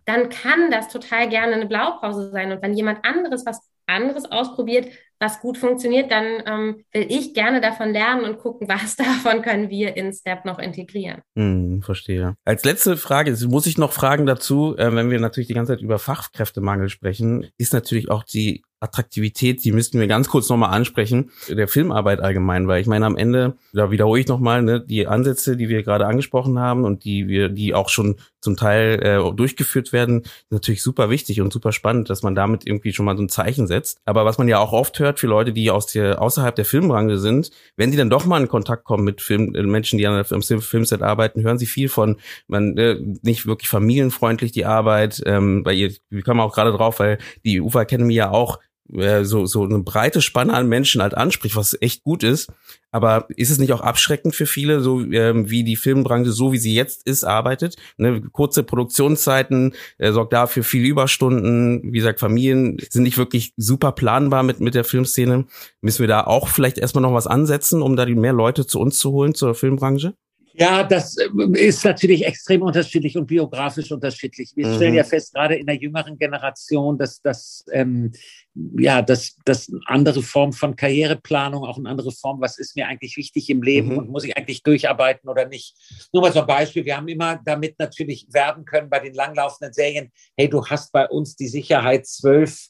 dann kann das total gerne eine Blaupause sein. Und wenn jemand anderes was anderes ausprobiert, was gut funktioniert, dann ähm, will ich gerne davon lernen und gucken, (laughs) was davon können wir in Step noch integrieren. Hm, verstehe. Als letzte Frage, muss ich noch fragen dazu, äh, wenn wir natürlich die ganze Zeit über Fachkräftemangel sprechen, ist natürlich auch die Attraktivität, die müssten wir ganz kurz nochmal ansprechen, der Filmarbeit allgemein, weil ich meine, am Ende, da wiederhole ich nochmal, ne, die Ansätze, die wir gerade angesprochen haben und die wir, die auch schon zum Teil äh, durchgeführt werden, natürlich super wichtig und super spannend, dass man damit irgendwie schon mal so ein Zeichen setzt. Aber was man ja auch oft hört für Leute, die aus der, außerhalb der Filmbranche sind, wenn sie dann doch mal in Kontakt kommen mit Film, äh, Menschen, die an am Filmset arbeiten, hören sie viel von, man äh, nicht wirklich familienfreundlich die Arbeit, ähm, weil ihr, wir kommen auch gerade drauf, weil die UFA Academy ja auch äh, so, so eine breite Spanne an Menschen halt anspricht, was echt gut ist. Aber ist es nicht auch abschreckend für viele, so ähm, wie die Filmbranche, so wie sie jetzt ist, arbeitet? Ne? Kurze Produktionszeiten äh, sorgt dafür viel Überstunden. Wie gesagt, Familien sind nicht wirklich super planbar mit, mit der Filmszene. Müssen wir da auch vielleicht erstmal noch was ansetzen, um da die mehr Leute zu uns zu holen, zur Filmbranche? Ja, das äh, ist natürlich extrem unterschiedlich und biografisch unterschiedlich. Wir mhm. stellen ja fest, gerade in der jüngeren Generation, dass das ähm, ja, dass das andere Form von Karriereplanung, auch eine andere Form, was ist mir eigentlich wichtig im Leben mhm. und muss ich eigentlich durcharbeiten oder nicht. Nur mal so ein Beispiel, wir haben immer damit natürlich werben können bei den langlaufenden Serien, hey, du hast bei uns die Sicherheit zwölf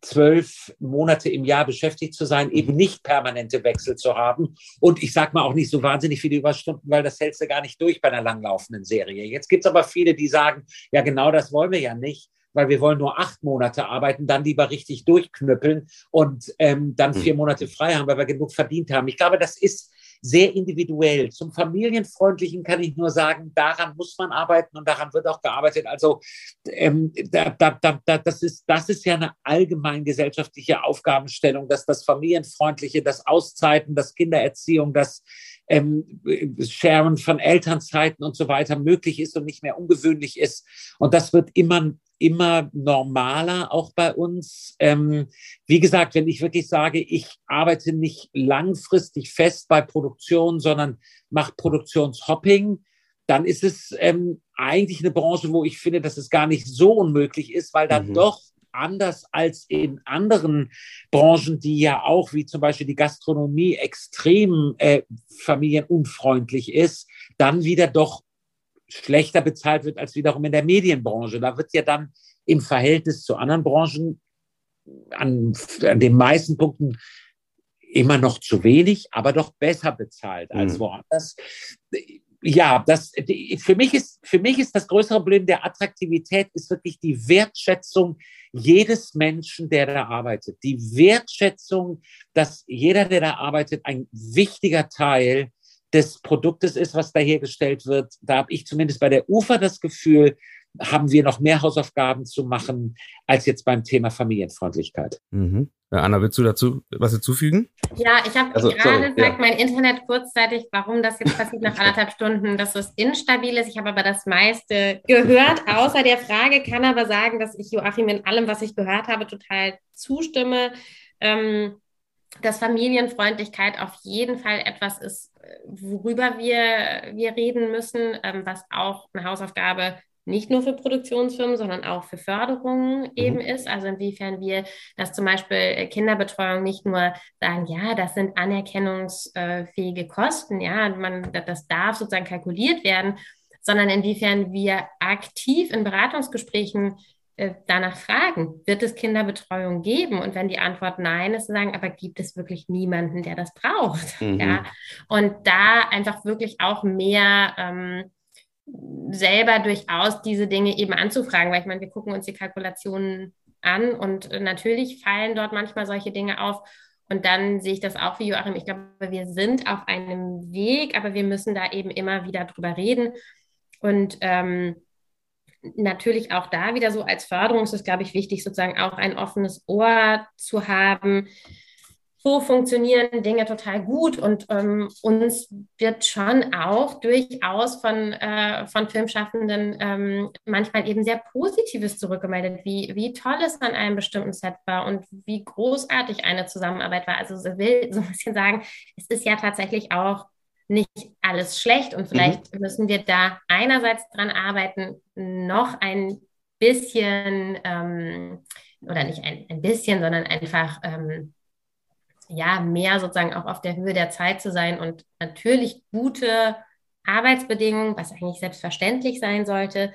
zwölf Monate im Jahr beschäftigt zu sein, eben nicht permanente Wechsel zu haben. Und ich sage mal auch nicht so wahnsinnig viele Überstunden, weil das hältst du gar nicht durch bei einer langlaufenden Serie. Jetzt gibt es aber viele, die sagen, ja, genau das wollen wir ja nicht weil wir wollen nur acht Monate arbeiten, dann lieber richtig durchknüppeln und ähm, dann vier mhm. Monate frei haben, weil wir genug verdient haben. Ich glaube, das ist sehr individuell. Zum Familienfreundlichen kann ich nur sagen, daran muss man arbeiten und daran wird auch gearbeitet. Also ähm, da, da, da, das, ist, das ist ja eine allgemein gesellschaftliche Aufgabenstellung, dass das Familienfreundliche, das Auszeiten, das Kindererziehung, das ähm, Sharen von Elternzeiten und so weiter möglich ist und nicht mehr ungewöhnlich ist. Und das wird immer immer normaler, auch bei uns. Ähm, wie gesagt, wenn ich wirklich sage, ich arbeite nicht langfristig fest bei Produktion, sondern mache Produktionshopping, dann ist es ähm, eigentlich eine Branche, wo ich finde, dass es gar nicht so unmöglich ist, weil dann mhm. doch anders als in anderen Branchen, die ja auch, wie zum Beispiel die Gastronomie, extrem äh, familienunfreundlich ist, dann wieder doch schlechter bezahlt wird als wiederum in der Medienbranche. Da wird ja dann im Verhältnis zu anderen Branchen an, an den meisten Punkten immer noch zu wenig, aber doch besser bezahlt als mhm. woanders. Ja, das, für, mich ist, für mich ist das größere Problem der Attraktivität ist wirklich die Wertschätzung jedes Menschen, der da arbeitet. Die Wertschätzung, dass jeder, der da arbeitet, ein wichtiger Teil des Produktes ist, was da hergestellt wird. Da habe ich zumindest bei der UFA das Gefühl, haben wir noch mehr Hausaufgaben zu machen als jetzt beim Thema Familienfreundlichkeit. Mhm. Ja, Anna, willst du dazu was hinzufügen? Ja, ich habe also, gerade gesagt, ja. mein Internet kurzzeitig, warum das jetzt passiert nach anderthalb Stunden, dass es instabil ist. Ich habe aber das meiste gehört, außer der Frage, kann aber sagen, dass ich Joachim in allem, was ich gehört habe, total zustimme. Ähm, dass Familienfreundlichkeit auf jeden Fall etwas ist, worüber wir, wir reden müssen, ähm, was auch eine Hausaufgabe nicht nur für Produktionsfirmen, sondern auch für Förderungen mhm. eben ist. Also inwiefern wir das zum Beispiel äh, Kinderbetreuung nicht nur sagen, ja, das sind anerkennungsfähige Kosten, ja, man, das darf sozusagen kalkuliert werden, sondern inwiefern wir aktiv in Beratungsgesprächen danach fragen, wird es Kinderbetreuung geben? Und wenn die Antwort nein ist, sagen, aber gibt es wirklich niemanden, der das braucht? (laughs) Mhm. Ja. Und da einfach wirklich auch mehr ähm, selber durchaus diese Dinge eben anzufragen, weil ich meine, wir gucken uns die Kalkulationen an und natürlich fallen dort manchmal solche Dinge auf. Und dann sehe ich das auch wie Joachim. Ich glaube, wir sind auf einem Weg, aber wir müssen da eben immer wieder drüber reden. Und ähm, natürlich auch da wieder so als Förderung ist es, glaube ich, wichtig, sozusagen auch ein offenes Ohr zu haben. So funktionieren Dinge total gut und ähm, uns wird schon auch durchaus von, äh, von Filmschaffenden ähm, manchmal eben sehr Positives zurückgemeldet, wie, wie toll es an einem bestimmten Set war und wie großartig eine Zusammenarbeit war. Also ich will so ein bisschen sagen, es ist ja tatsächlich auch nicht alles schlecht und vielleicht mhm. müssen wir da einerseits dran arbeiten, noch ein bisschen ähm, oder nicht ein, ein bisschen, sondern einfach ähm, ja mehr sozusagen auch auf der Höhe der Zeit zu sein und natürlich gute Arbeitsbedingungen, was eigentlich selbstverständlich sein sollte,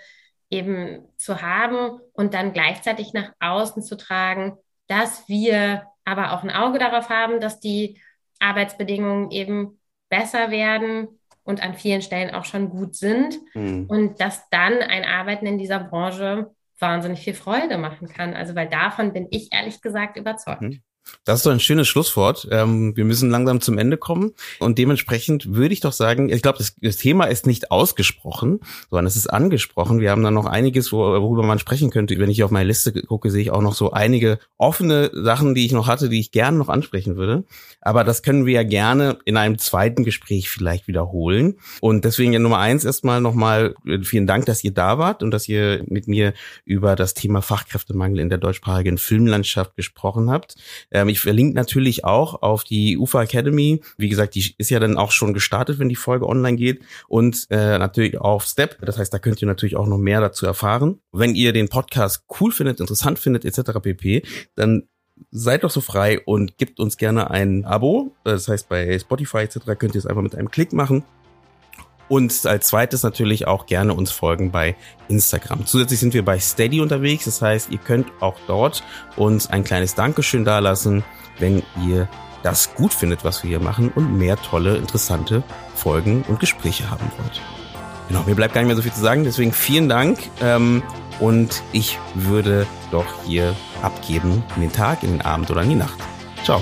eben zu haben und dann gleichzeitig nach außen zu tragen, dass wir aber auch ein Auge darauf haben, dass die Arbeitsbedingungen eben besser werden und an vielen Stellen auch schon gut sind mhm. und dass dann ein Arbeiten in dieser Branche wahnsinnig viel Freude machen kann. Also weil davon bin ich ehrlich gesagt überzeugt. Mhm. Das ist doch ein schönes Schlusswort. Ähm, wir müssen langsam zum Ende kommen. Und dementsprechend würde ich doch sagen, ich glaube, das, das, Thema ist nicht ausgesprochen, sondern es ist angesprochen. Wir haben da noch einiges, worüber man sprechen könnte. Wenn ich auf meine Liste gucke, sehe ich auch noch so einige offene Sachen, die ich noch hatte, die ich gerne noch ansprechen würde. Aber das können wir ja gerne in einem zweiten Gespräch vielleicht wiederholen. Und deswegen ja Nummer eins erstmal nochmal äh, vielen Dank, dass ihr da wart und dass ihr mit mir über das Thema Fachkräftemangel in der deutschsprachigen Filmlandschaft gesprochen habt. Ähm, ich verlinke natürlich auch auf die UFA Academy. Wie gesagt, die ist ja dann auch schon gestartet, wenn die Folge online geht. Und äh, natürlich auf Step. Das heißt, da könnt ihr natürlich auch noch mehr dazu erfahren. Wenn ihr den Podcast cool findet, interessant findet, etc. pp., dann seid doch so frei und gebt uns gerne ein Abo. Das heißt, bei Spotify etc. könnt ihr es einfach mit einem Klick machen. Und als zweites natürlich auch gerne uns folgen bei Instagram. Zusätzlich sind wir bei Steady unterwegs. Das heißt, ihr könnt auch dort uns ein kleines Dankeschön dalassen, wenn ihr das gut findet, was wir hier machen und mehr tolle, interessante Folgen und Gespräche haben wollt. Genau, mir bleibt gar nicht mehr so viel zu sagen. Deswegen vielen Dank. Ähm, und ich würde doch hier abgeben in den Tag, in den Abend oder in die Nacht. Ciao.